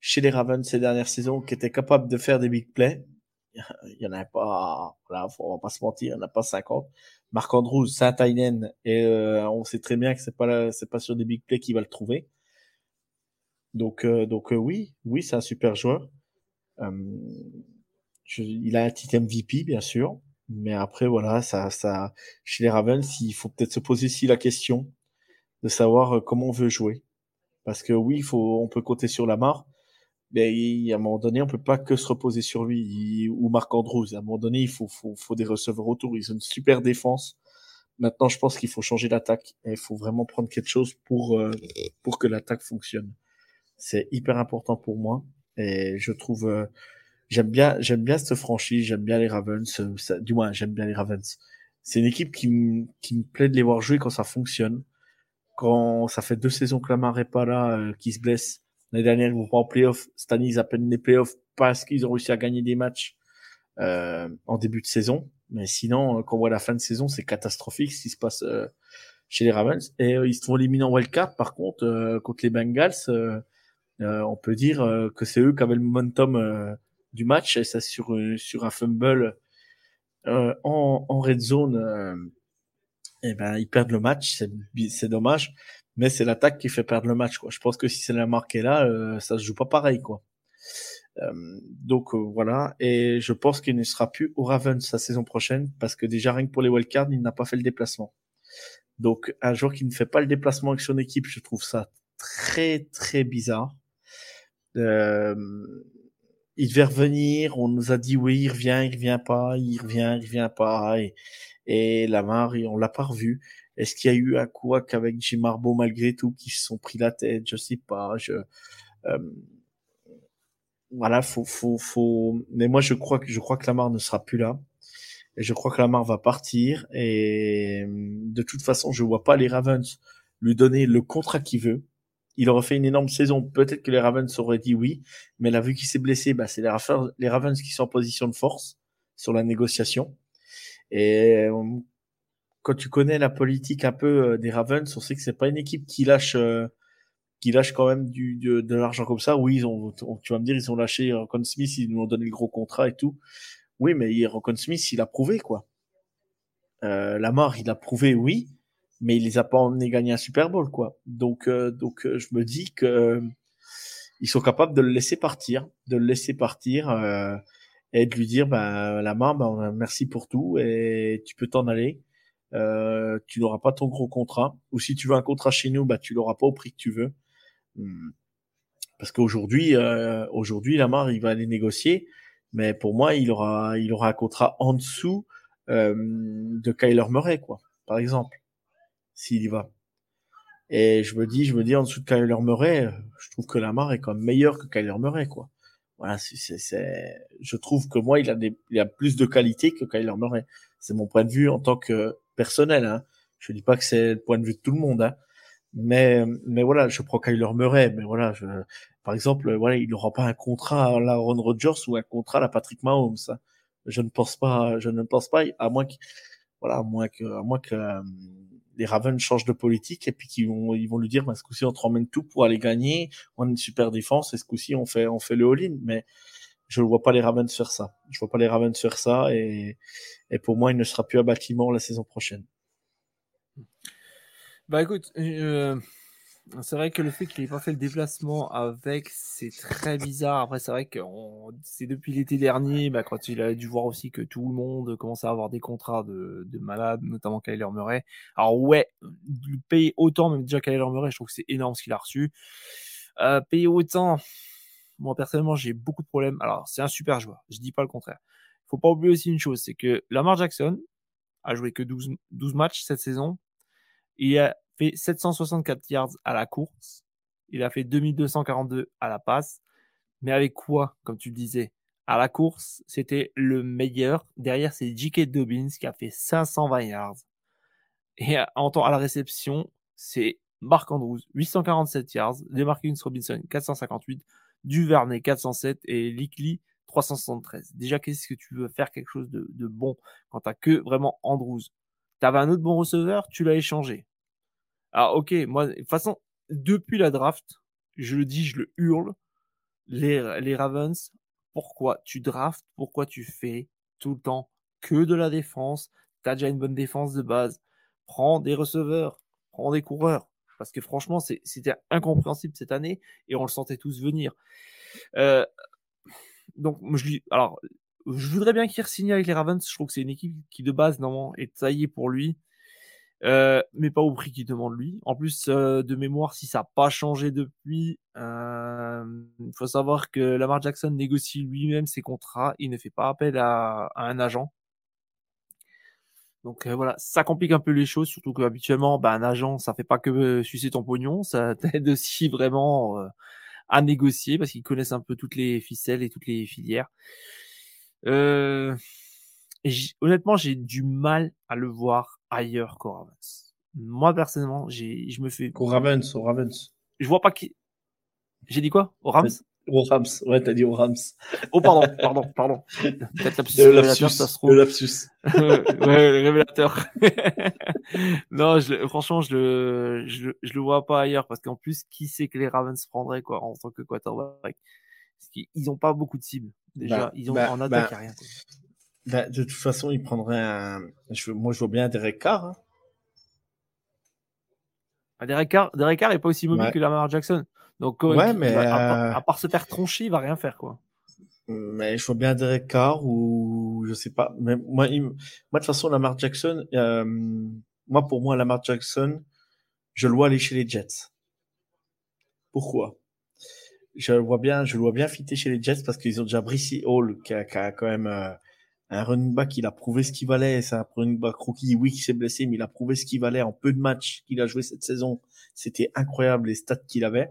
chez les Ravens ces dernières saisons qui étaient capables de faire des big plays. Il y en a pas, là, on va pas se mentir, il n'y en a pas 50. Marc Andrews, saint et euh, on sait très bien que c'est pas c'est pas sur des big plays qu'il va le trouver. Donc, euh, donc euh, oui, oui, c'est un super joueur. Euh, je, il a un titre MVP, bien sûr. Mais après, voilà, ça, ça, chez les Ravens, il faut peut-être se poser aussi la question de savoir comment on veut jouer. Parce que oui, faut, on peut compter sur Lamar, mais à un moment donné, on peut pas que se reposer sur lui ou Marc Andrews. À un moment donné, il faut, faut, faut des receveurs autour. Ils ont une super défense. Maintenant, je pense qu'il faut changer l'attaque et il faut vraiment prendre quelque chose pour, pour que l'attaque fonctionne. C'est hyper important pour moi et je trouve euh, j'aime bien j'aime bien cette franchise, j'aime bien les Ravens, euh, du moins j'aime bien les Ravens. C'est une équipe qui, qui me plaît de les voir jouer quand ça fonctionne. quand ça fait deux saisons que Lamar est pas là, euh, qui se blesse. L'année dernière, ils vont pas en playoff. Cette année, ils appellent les playoffs parce qu'ils ont réussi à gagner des matchs euh, en début de saison. Mais sinon, euh, quand on voit la fin de saison, c'est catastrophique ce qui se passe chez les Ravens. Et ils se font éliminer en wildcard. Par contre, contre les Bengals, on peut dire que c'est eux qui avaient le momentum du match. Et ça sur, un fumble en, red zone eh ben ils perdent le match, c'est dommage, mais c'est l'attaque qui fait perdre le match. Je pense que si c'est la marque est là, euh, ça se joue pas pareil quoi. Euh, donc euh, voilà, et je pense qu'il ne sera plus au Ravens la saison prochaine parce que déjà rien que pour les wildcards, il n'a pas fait le déplacement. Donc un joueur qui ne fait pas le déplacement avec son équipe, je trouve ça très très bizarre. Euh, il devait revenir, on nous a dit oui, il revient, il revient pas, il revient, il revient pas, et, et Lamar, on l'a pas revu. Est-ce qu'il y a eu un coup avec Jim Marbo malgré tout qui se sont pris la tête? Je sais pas. Je, euh, voilà, faut, faut, faut. Mais moi, je crois que je crois que Lamar ne sera plus là. Et je crois que Lamar va partir. Et de toute façon, je vois pas les Ravens lui donner le contrat qu'il veut. Il aurait fait une énorme saison. Peut-être que les Ravens auraient dit oui, mais là, vu qu'il s'est blessé, bah, c'est les Ravens qui sont en position de force sur la négociation. Et euh, quand tu connais la politique un peu euh, des Ravens, on sait que c'est pas une équipe qui lâche euh, qui lâche quand même du, de, l'argent comme ça. Oui, ils ont, tu vas me dire, ils ont lâché Rocon Smith, ils nous ont donné le gros contrat et tout. Oui, mais Rocon Smith, il a prouvé quoi. Euh, Lamar, il a prouvé, oui, mais il les a pas emmenés gagner un Super Bowl quoi. Donc, donc, je me dis que ils sont capables de le laisser partir, de le laisser partir et de lui dire bah la main bah, merci pour tout et tu peux t'en aller euh, tu n'auras pas ton gros contrat ou si tu veux un contrat chez nous bah tu l'auras pas au prix que tu veux hmm. parce qu'aujourd'hui euh, aujourd'hui Lamar il va aller négocier mais pour moi il aura il aura un contrat en dessous euh, de Kyler Murray quoi par exemple s'il y va et je me dis je me dis en dessous de Kyler Murray je trouve que Lamar est quand même meilleur que Kyler Murray quoi voilà, c'est, je trouve que moi, il a, des, il a plus de qualité que Kyler Murray. C'est mon point de vue en tant que personnel. Hein. Je dis pas que c'est le point de vue de tout le monde, hein. mais, mais voilà, je prends Kyler Murray. Mais voilà, je, par exemple, voilà, il n'aura pas un contrat à la Ron Rodgers ou un contrat à la Patrick Mahomes. Hein. Je ne pense pas, je ne pense pas, à moins que, voilà, à moins que, à moins que les Ravens changent de politique et puis qu'ils vont, ils vont lui dire, bah, ce coup-ci, on te tout pour aller gagner, on a une super défense et ce coup-ci, on fait, on fait le all-in. Mais je ne vois pas les Ravens faire ça. Je vois pas les Ravens faire ça et, et pour moi, il ne sera plus à bâtiment la saison prochaine. Bah écoute, euh, c'est vrai que le fait qu'il n'ait pas fait le déplacement avec, c'est très bizarre. Après, c'est vrai que c'est depuis l'été dernier, bah, quand il a dû voir aussi que tout le monde commençait à avoir des contrats de, de malades, notamment Kyler Murray. Alors ouais, lui payer autant, même déjà Kyler Murray, je trouve que c'est énorme ce qu'il a reçu. Euh, payer autant, moi personnellement, j'ai beaucoup de problèmes. Alors, c'est un super joueur, je dis pas le contraire. Faut pas oublier aussi une chose, c'est que Lamar Jackson a joué que 12, 12 matchs cette saison. Il a fait 764 yards à la course. Il a fait 2242 à la passe. Mais avec quoi, comme tu le disais À la course, c'était le meilleur. Derrière, c'est J.K. Dobbins qui a fait 520 yards. Et en temps à la réception, c'est Mark Andrews, 847 yards. Demarcus Robinson, 458. Duvernay, 407. Et Likely, 373. Déjà, qu'est-ce que tu veux faire quelque chose de, de bon quand t'as que vraiment Andrews? T'avais un autre bon receveur, tu l'as échangé. Alors, ok, moi, de toute façon, depuis la draft, je le dis, je le hurle, les, les Ravens, pourquoi tu draftes, pourquoi tu fais tout le temps que de la défense, t'as déjà une bonne défense de base, prends des receveurs, prends des coureurs, parce que franchement, c'était incompréhensible cette année et on le sentait tous venir. Euh, donc, je alors, je voudrais bien qu'il re-signe avec les Ravens. Je trouve que c'est une équipe qui de base normalement est taillée pour lui. Euh, mais pas au prix qu'il demande lui. En plus, euh, de mémoire, si ça n'a pas changé depuis, euh, il faut savoir que Lamar Jackson négocie lui-même ses contrats. Il ne fait pas appel à, un agent. Donc voilà, ça complique un peu les choses, surtout qu'habituellement, bah, un agent, ça fait pas que sucer ton pognon, ça [laughs] t'aide aussi vraiment à négocier parce qu'ils connaissent un peu toutes les ficelles et toutes les filières. Honnêtement, j'ai du mal à le voir ailleurs qu'au Moi, personnellement, j'ai, je me fais. Au Ravens, au Ravens. Je vois pas qui. J'ai dit quoi? Au Rams? Au Rams, ouais, t'as dit au Rams. Oh, pardon, pardon, pardon. Peut-être lapsus. [laughs] Le lapsus, ça se trouve. [laughs] Le lapsus. ouais, révélateur. [laughs] non, je, franchement, je le, je, je, le vois pas ailleurs parce qu'en plus, qui sait que les Ravens prendraient, quoi, en tant que quarterback? Parce qu'ils ont pas beaucoup de cibles. Déjà, bah, ils ont, bah, en attaque, bah, rien. Quoi. Bah, de toute façon, ils prendraient un. Je, moi, je vois bien Derek Carr. Hein. Ah, Derek Carr, Derek Carr est pas aussi mobile que Lamar Jackson. Donc, ouais, mais à, part, se faire troncher, il va rien faire, quoi. Mais je vois bien Derek Carr ou je sais pas. Mais moi, moi de toute façon, Lamar Jackson, euh, moi, pour moi, Lamar Jackson, je le vois aller chez les Jets. Pourquoi? Je le vois bien, je le vois bien fitter chez les Jets parce qu'ils ont déjà Brissy Hall qui a, qui a quand même euh, un running back, il a prouvé ce qu'il valait. C'est un running back rookie, oui, qui s'est blessé, mais il a prouvé ce qu'il valait en peu de matchs qu'il a joué cette saison. C'était incroyable les stats qu'il avait.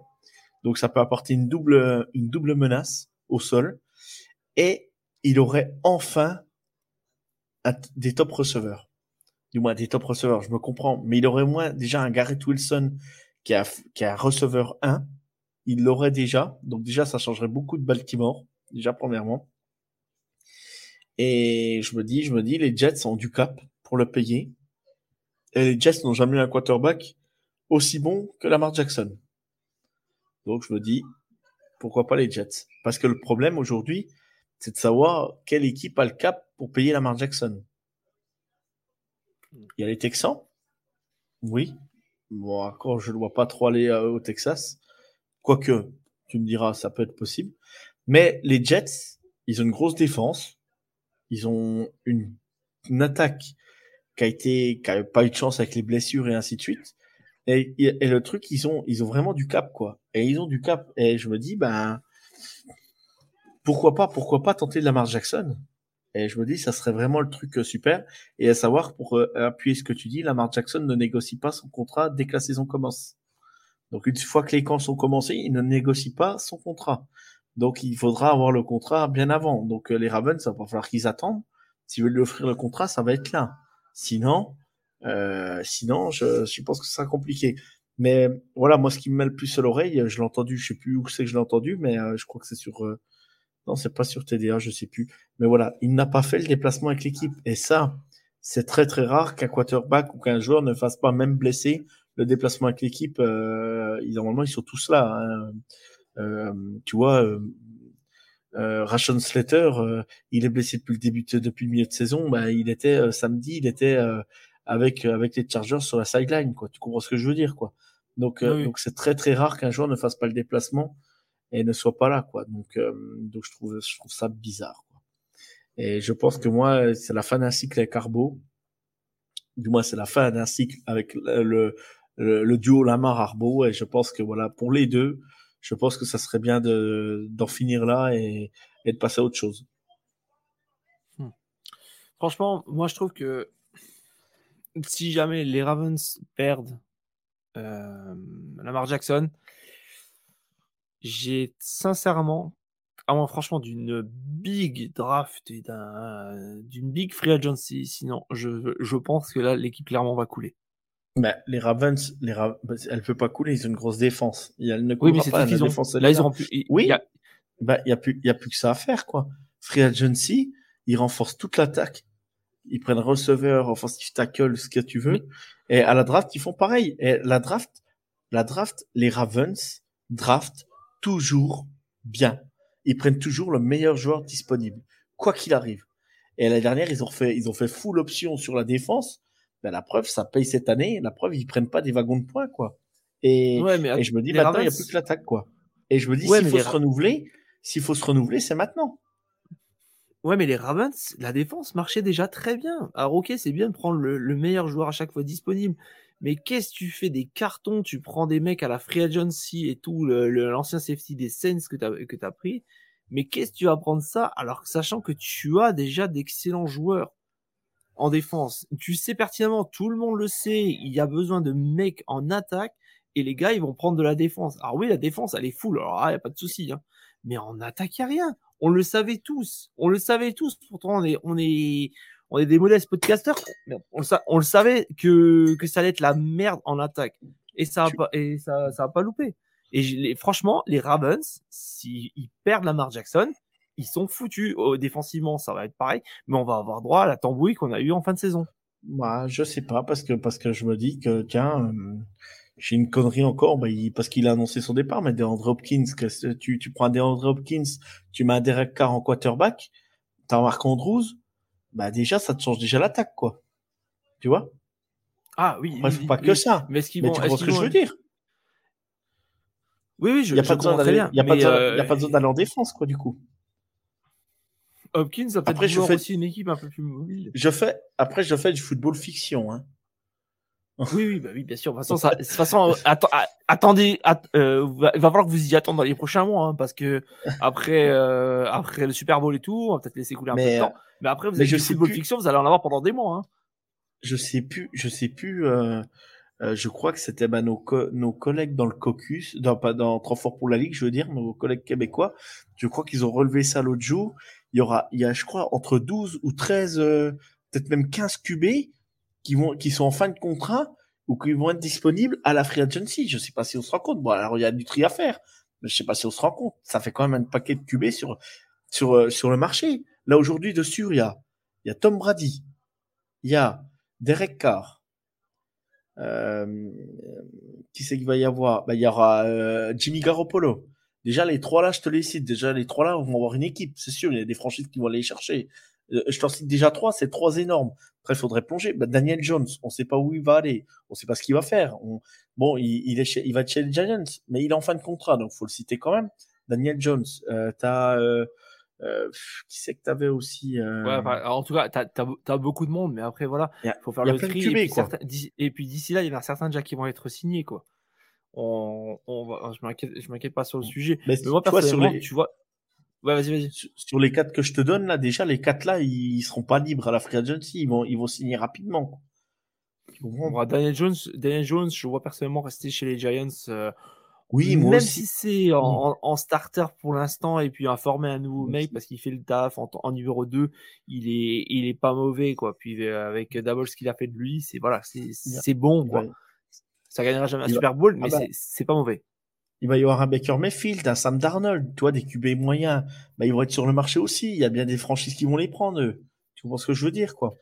Donc ça peut apporter une double, une double menace au sol. Et il aurait enfin des top receveurs. Du moins des top receveurs, je me comprends. Mais il aurait moins déjà un Garrett Wilson qui a, qui a un receveur 1. Il l'aurait déjà. Donc déjà, ça changerait beaucoup de Baltimore. Déjà, premièrement. Et je me dis, je me dis, les Jets ont du cap pour le payer. Et les Jets n'ont jamais eu un quarterback aussi bon que Lamar Jackson. Donc je me dis, pourquoi pas les Jets? Parce que le problème aujourd'hui, c'est de savoir quelle équipe a le cap pour payer Lamar Jackson. Il y a les Texans, oui. Bon, encore, je ne vois pas trop aller euh, au Texas. Quoique, tu me diras, ça peut être possible. Mais les Jets, ils ont une grosse défense. Ils ont une, attaque qui a été, qui a pas eu de chance avec les blessures et ainsi de suite. Et, le truc, ils ont, ils ont vraiment du cap, quoi. Et ils ont du cap. Et je me dis, ben, pourquoi pas, pourquoi pas tenter de Lamar Jackson? Et je me dis, ça serait vraiment le truc euh, super. Et à savoir, pour euh, appuyer ce que tu dis, Lamar Jackson ne négocie pas son contrat dès que la saison commence. Donc une fois que les camps sont commencés, il ne négocie pas son contrat. Donc il faudra avoir le contrat bien avant. Donc euh, les Ravens, ça va falloir qu'ils attendent. S'ils veulent lui offrir le contrat, ça va être là. Sinon, euh, sinon, je, je pense que ça sera compliqué. Mais voilà, moi, ce qui me met le plus à l'oreille, je l'ai entendu, je sais plus où c'est que je l'ai entendu, mais euh, je crois que c'est sur. Euh, non, c'est pas sur TDA, je sais plus. Mais voilà, il n'a pas fait le déplacement avec l'équipe. Et ça, c'est très très rare qu'un quarterback ou qu'un joueur ne fasse pas, même blessé, le déplacement avec l'équipe. Euh, normalement, ils sont tous là. Hein. Euh, tu vois, euh, euh, Rashon Slater, euh, il est blessé depuis le début, depuis le milieu de saison. Bah, il était samedi, il était avec avec les Chargers sur la sideline. Quoi, tu comprends ce que je veux dire, quoi. Donc donc c'est très très rare qu'un joueur ne fasse pas le déplacement et ne soit pas là, quoi. Donc donc je trouve je trouve ça bizarre. Quoi. Et je pense que moi, c'est la fin d'un cycle avec Arbo. Du moins, c'est la fin d'un cycle avec le, le, le duo Lamar Arbo. Et je pense que voilà, pour les deux, je pense que ça serait bien de d'en finir là et, et, de passer à autre chose. Hmm. Franchement, moi je trouve que si jamais les Ravens perdent euh, Lamar Jackson, j'ai sincèrement, à moins franchement d'une big draft et d'une big free agency, sinon je, je pense que là l'équipe clairement va couler. Bah, les Ravens, les Ra... Bah, elle peut pas couler, ils ont une grosse défense. Elle ne oui, mais pas, la défense. Là, ils auront plus. Oui. Il Bah, y a plus, il y a plus que ça à faire, quoi. Free agency, ils renforcent toute l'attaque. Ils prennent receveur, offensive tackle, ce que tu veux. Et à la draft, ils font pareil. Et la draft, la draft, les Ravens draft toujours bien. Ils prennent toujours le meilleur joueur disponible, quoi qu'il arrive. Et la dernière, ils ont fait, ils ont fait full option sur la défense ben, la preuve, ça paye cette année. La preuve, ils prennent pas des wagons de points, quoi. Et, et je me dis, maintenant, il n'y a plus que l'attaque, quoi. Et je me dis, s'il faut se renouveler, s'il faut se renouveler, c'est maintenant. Ouais, mais les Ravens, la défense marchait déjà très bien. Alors, ok, c'est bien de prendre le, meilleur joueur à chaque fois disponible. Mais qu'est-ce que tu fais des cartons? Tu prends des mecs à la free agency et tout, l'ancien safety des Saints que tu as pris. Mais qu'est-ce que tu vas prendre ça alors que sachant que tu as déjà d'excellents joueurs? En défense. Tu sais pertinemment, tout le monde le sait, il y a besoin de mecs en attaque et les gars, ils vont prendre de la défense. Alors oui, la défense, elle est full, alors il n'y a pas de souci. Hein. Mais en attaque, il n'y a rien. On le savait tous. On le savait tous. Pourtant, on est, on est, on est des modestes podcasters. On le, on le savait que, que ça allait être la merde en attaque. Et ça a pas, et ça, ça a pas loupé. Et franchement, les Ravens, s'ils perdent Lamar Jackson, ils sont foutus. défensivement, ça va être pareil, mais on va avoir droit à la tambouille qu'on a eu en fin de saison. Bah, je sais pas, parce que, parce que je me dis que, tiens, euh, j'ai une connerie encore, bah, parce qu'il a annoncé son départ, mais DeAndre Hopkins, que tu, tu prends DeAndre Hopkins, tu mets un Derek Carr en quarterback, t'as Marc Andrews, bah, déjà, ça te change déjà l'attaque, quoi. Tu vois? Ah oui. Il faut pas que ça. Mais, ce qu'ils vont, tu vois ce que je veux dire? Oui, oui, je, il n'y a, pas besoin d'aller, il y a, euh, a pas besoin d'aller en défense, quoi, du coup. Hopkins a peut-être je fais... aussi une équipe un peu plus mobile. Je fais, après, je fais du football fiction, hein. Oui, oui, bah oui, bien sûr. De toute façon, ça, [laughs] de toute façon attendez, euh, il va falloir que vous y attendez dans les prochains mois, hein, parce que après, euh, après le Super Bowl et tout, on va peut-être laisser couler un peu de temps. Mais après, vous avez du football fiction, vous allez en avoir pendant des mois. Hein. Je sais plus, je sais plus. Euh, euh, je crois que c'était bah, nos, nos collègues dans le caucus, dans, pas dans Trop fort pour la Ligue, je veux dire, nos collègues québécois. Je crois qu'ils ont relevé ça l'autre jour. Il y aura, il y a, je crois, entre 12 ou 13, euh, peut-être même 15 QB qui vont, qui sont en fin de contrat ou qui vont être disponibles à la free agency. Je sais pas si on se rend compte. Bon, alors il y a du tri à faire, mais je sais pas si on se rend compte. Ça fait quand même un paquet de QB sur, sur, euh, sur le marché. Là, aujourd'hui, dessus, il y a, il y a Tom Brady, il y a Derek Carr, euh, qui c'est qu'il va y avoir? Bah, Il y aura euh, Jimmy Garoppolo. Déjà, les trois là, je te les cite. Déjà, les trois là, vont avoir une équipe, c'est sûr. Il y a des franchises qui vont aller les chercher. Euh, je t'en cite déjà trois, c'est trois énormes. Après, il faudrait plonger. Bah, Daniel Jones, on ne sait pas où il va aller. On ne sait pas ce qu'il va faire. Bon, il, il, est chez... il va chez les Giants, mais il est en fin de contrat, donc faut le citer quand même. Daniel Jones, euh, t'as euh, euh, qui c'est que t'avais aussi euh... ouais, En tout cas, t'as as, as, beaucoup de monde, mais après voilà, il faut faire le tri. et, puis certains, et puis d'ici là, il y en a certains déjà qui vont être signés quoi. On, on va, je m'inquiète, je m'inquiète pas sur le sujet. Mais, mais moi, tu personnellement, vois, les... tu vois. Ouais, vas-y, vas-y. Sur, sur, les quatre que je te donne là, déjà les quatre là, ils, ils seront pas libres à la free agency, ils vont, ils vont signer rapidement. Bon, Daniel Jones, Daniel Jones, je vois personnellement rester chez les Giants. Euh, oui, moi même si c'est mmh. en, starter pour l'instant et puis informer un nouveau mec parce qu'il fait le taf en, en, numéro 2, il est il est pas mauvais quoi. Puis euh, avec d'abord ce qu'il a fait de lui, c'est voilà, c'est bon quoi. Ça gagnera jamais un Super Bowl, mais ah bah c'est pas mauvais. Il va y avoir un Baker Mayfield, un Sam Darnold, toi des QB moyens, bah ils vont être sur le marché aussi. Il y a bien des franchises qui vont les prendre. Eux. Tu vois ce que je veux dire quoi?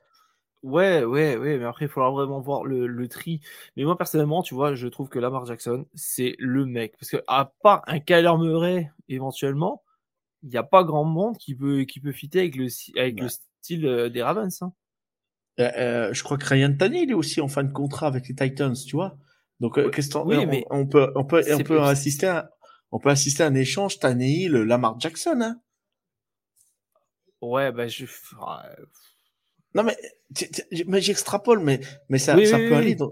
Ouais, ouais, ouais, mais après, il faudra vraiment voir le, le, tri. Mais moi, personnellement, tu vois, je trouve que Lamar Jackson, c'est le mec. Parce que, à part un Kyler Murray, éventuellement, il n'y a pas grand monde qui peut, qui peut fitter avec le, avec le style euh, des Ravens. Hein. Euh, euh, je crois que Ryan Tannehill est aussi en fin de contrat avec les Titans, tu vois? Donc, euh, qu'est-ce oui, on, mais on, peut, on peut, on peut assister à, on peut assister à un échange Tannehill, Lamar Jackson, hein. Ouais, bah, je, non, mais, mais j'extrapole, mais, mais ça, ça peut aller dans...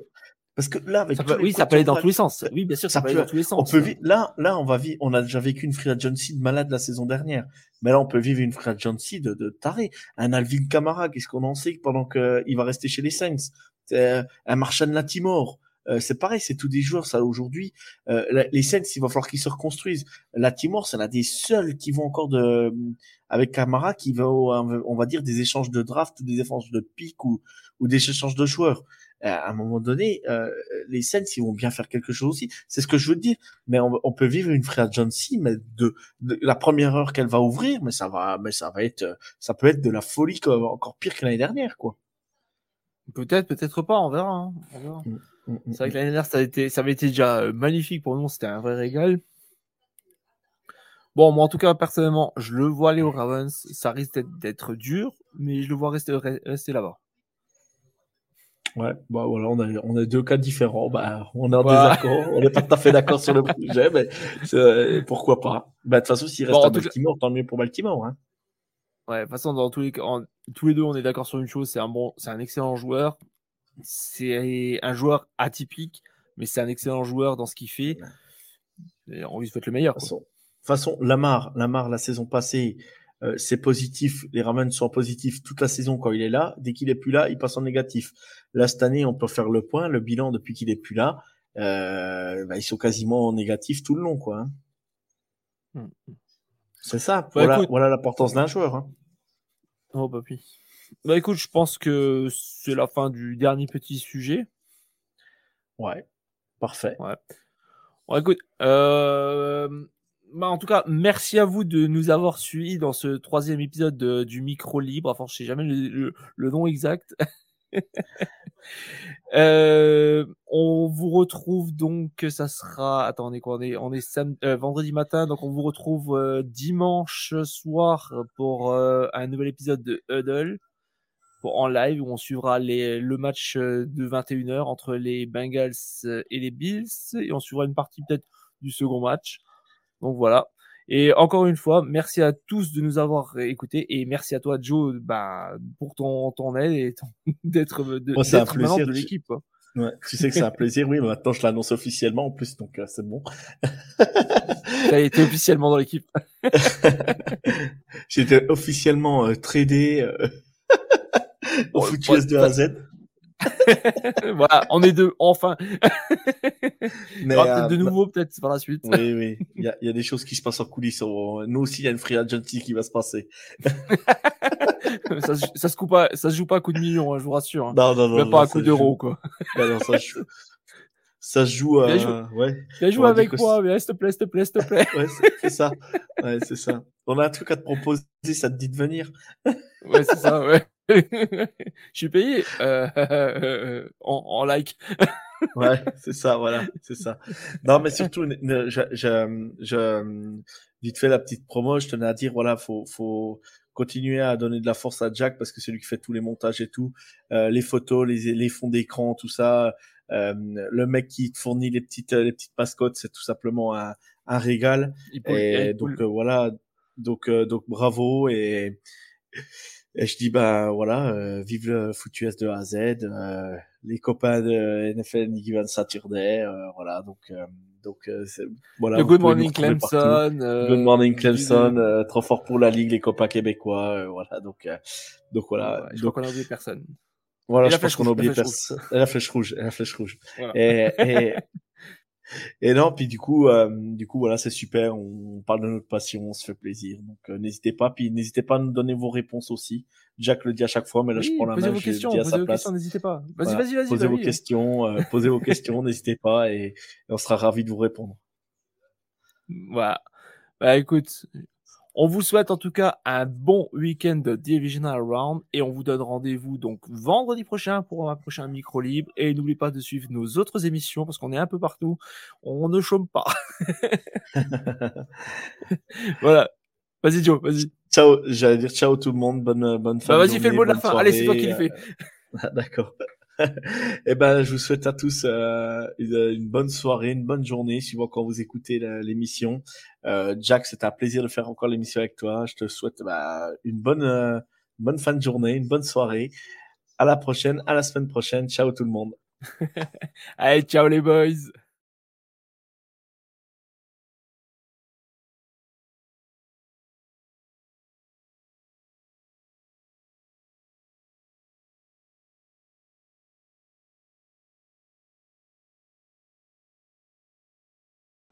Parce que là, avec ça peut, oui, ça peut aller dans tous les sens. Oui, bien sûr, ça, ça peut aller dans tous les sens. On peut vivre, là, là, on va vivre, on a déjà vécu une free agency de malade la saison dernière. Mais là, on peut vivre une free agency de, de taré. Un Alvin Kamara, qu'est-ce qu'on en sait pendant qu'il va rester chez les Saints? Euh, un Marshall Latimore. Euh, c'est pareil, c'est tous des joueurs, ça, aujourd'hui. Euh, les Saints, il va falloir qu'ils se reconstruisent. Latimore, c'est l'un des seuls qui vont encore de, avec Camara qui va, on va dire, des échanges de draft ou des échanges de pick ou, ou des échanges de joueurs. Euh, à un moment donné, euh, les Saints, ils vont bien faire quelque chose aussi. C'est ce que je veux dire. Mais on, on peut vivre une free agency, mais de, de la première heure qu'elle va ouvrir, mais ça va, mais ça va être, ça peut être de la folie encore pire que l'année dernière, quoi. Peut-être, peut-être pas, on verra. Hein. Mm, c'est vrai que l'année dernière, ça, a été, ça avait été déjà euh, magnifique pour nous, c'était un vrai régal. Bon, moi, en tout cas, personnellement, je le vois aller au Ravens. Ça risque d'être dur, mais je le vois rester, rester là-bas. Ouais, bah voilà, on a, on a deux cas différents. Bah, on est en désaccord. on n'est pas tout à fait d'accord sur le projet, mais euh, pourquoi pas. Bah, de toute façon, s'il reste à Baltimore, tant mieux pour Baltimore. Hein. Ouais, de toute façon, dans tous les cas, tous les deux, on est d'accord sur une chose c'est un, bon, c'est un excellent joueur. C'est un joueur atypique, mais c'est un excellent joueur dans ce qu'il fait. Et on lui souhaite le meilleur. Quoi façon, Lamar, Lamar la saison passée, euh, c'est positif. Les Ravens sont positifs toute la saison quand il est là. Dès qu'il est plus là, il passe en négatif. Là cette année, on peut faire le point, le bilan depuis qu'il est plus là. Euh, bah, ils sont quasiment en négatif tout le long, quoi. Hein. Hmm. C'est ça. voilà, voilà l'importance d'un joueur. Hein. Oh, papy. Bah écoute, je pense que c'est la fin du dernier petit sujet. Ouais, parfait. Ouais. Bon, écoute, euh, bah, en tout cas, merci à vous de nous avoir suivis dans ce troisième épisode du micro libre. Enfin, je sais jamais le, nom exact. [laughs] euh, on vous retrouve donc, ça sera, attendez quoi, on est, on est euh, vendredi matin, donc on vous retrouve euh, dimanche soir pour un nouvel épisode de Huddle pour, en live où on suivra les, le match de 21h entre les Bengals et les Bills et on suivra une partie peut-être du second match. Donc voilà. Et encore une fois, merci à tous de nous avoir écoutés et merci à toi Joe bah, pour ton, ton aide et [laughs] d'être de, plaisir de l'équipe. Ouais, tu sais que c'est un plaisir, oui, mais maintenant je l'annonce officiellement en plus, donc euh, c'est bon. Tu as été officiellement dans l'équipe. [laughs] J'étais officiellement euh, tradé euh, [laughs] au bon, de A à Z. [laughs] voilà, on est deux, enfin. [laughs] Mais, euh, de nouveau, peut-être par la suite. Oui, oui. Il y a, y a, des choses qui se passent en coulisses. Nous aussi, il y a une free agency qui va se passer. ça, ça, se coupe pas, ça se joue pas à coup de millions, hein, je vous rassure. Hein. Non, non, non. Même pas à coup d'euros, quoi. non, ça, je... ça se joue. Euh... Viens, ouais. Viens jouer avec moi, mais s'il te plaît, s'il te plaît, s'il te plaît. ouais, c'est ça. Ouais, c'est ça. On a un truc à te proposer, ça te dit de venir. ouais, c'est ça, ouais. Je suis payé euh, en, en, like. ouais, c'est ça, voilà, c'est ça. Non, mais surtout, je, je, je, vite fait la petite promo, je tenais à dire, voilà, faut, faut continuer à donner de la force à Jack parce que c'est lui qui fait tous les montages et tout, euh, les photos, les, les fonds d'écran, tout ça. Euh, le mec qui fournit les petites, les petites mascottes, c'est tout simplement un, un régal. et donc euh, voilà, donc euh, donc bravo et et je dis bah voilà, euh, vive le foot US de A à Z, euh, les copains de NFL Nicky Van Saturday, euh, voilà donc euh, donc euh, voilà. Le Good Morning Clemson. Good Morning Clemson, trop fort pour la ligue, les copains québécois, voilà donc donc voilà. je donc, crois qu'on a oublié personne. Voilà, je pense qu'on a oublié personne. La flèche rouge, la flèche rouge. Voilà. Et, et, [laughs] et non, puis du coup, euh, du coup, voilà, c'est super. On parle de notre passion, on se fait plaisir. Donc, euh, n'hésitez pas. Puis, n'hésitez pas à nous donner vos réponses aussi. Jack le dit à chaque fois, mais là, je prends la main. Vos questions, posez vos questions, n'hésitez pas. Vas-y, vas-y, vas-y. Posez vos questions, euh, posez vos questions, n'hésitez pas, et, et, on sera ravis de vous répondre. Voilà. Bah, écoute, on vous souhaite en tout cas un bon week-end de Divisional Round et on vous donne rendez-vous donc vendredi prochain pour un prochain micro libre. Et n'oubliez pas de suivre nos autres émissions parce qu'on est un peu partout. On ne chôme pas. [laughs] voilà. Vas-y Joe, vas-y. Ciao, j'allais dire ciao tout le monde, bonne bonne fin. Bah vas-y, fais le mot de la fin. Allez, c'est toi qui le fais. [laughs] D'accord. [laughs] eh ben, je vous souhaite à tous euh, une, bonne soirée, une bonne journée, suivant quand vous écoutez l'émission. Euh, Jack, c'était un plaisir de faire encore l'émission avec toi. Je te souhaite bah, une bonne, euh, bonne fin de journée, une bonne soirée. À la prochaine, à la semaine prochaine. Ciao tout le monde. [laughs] Allez, ciao les boys.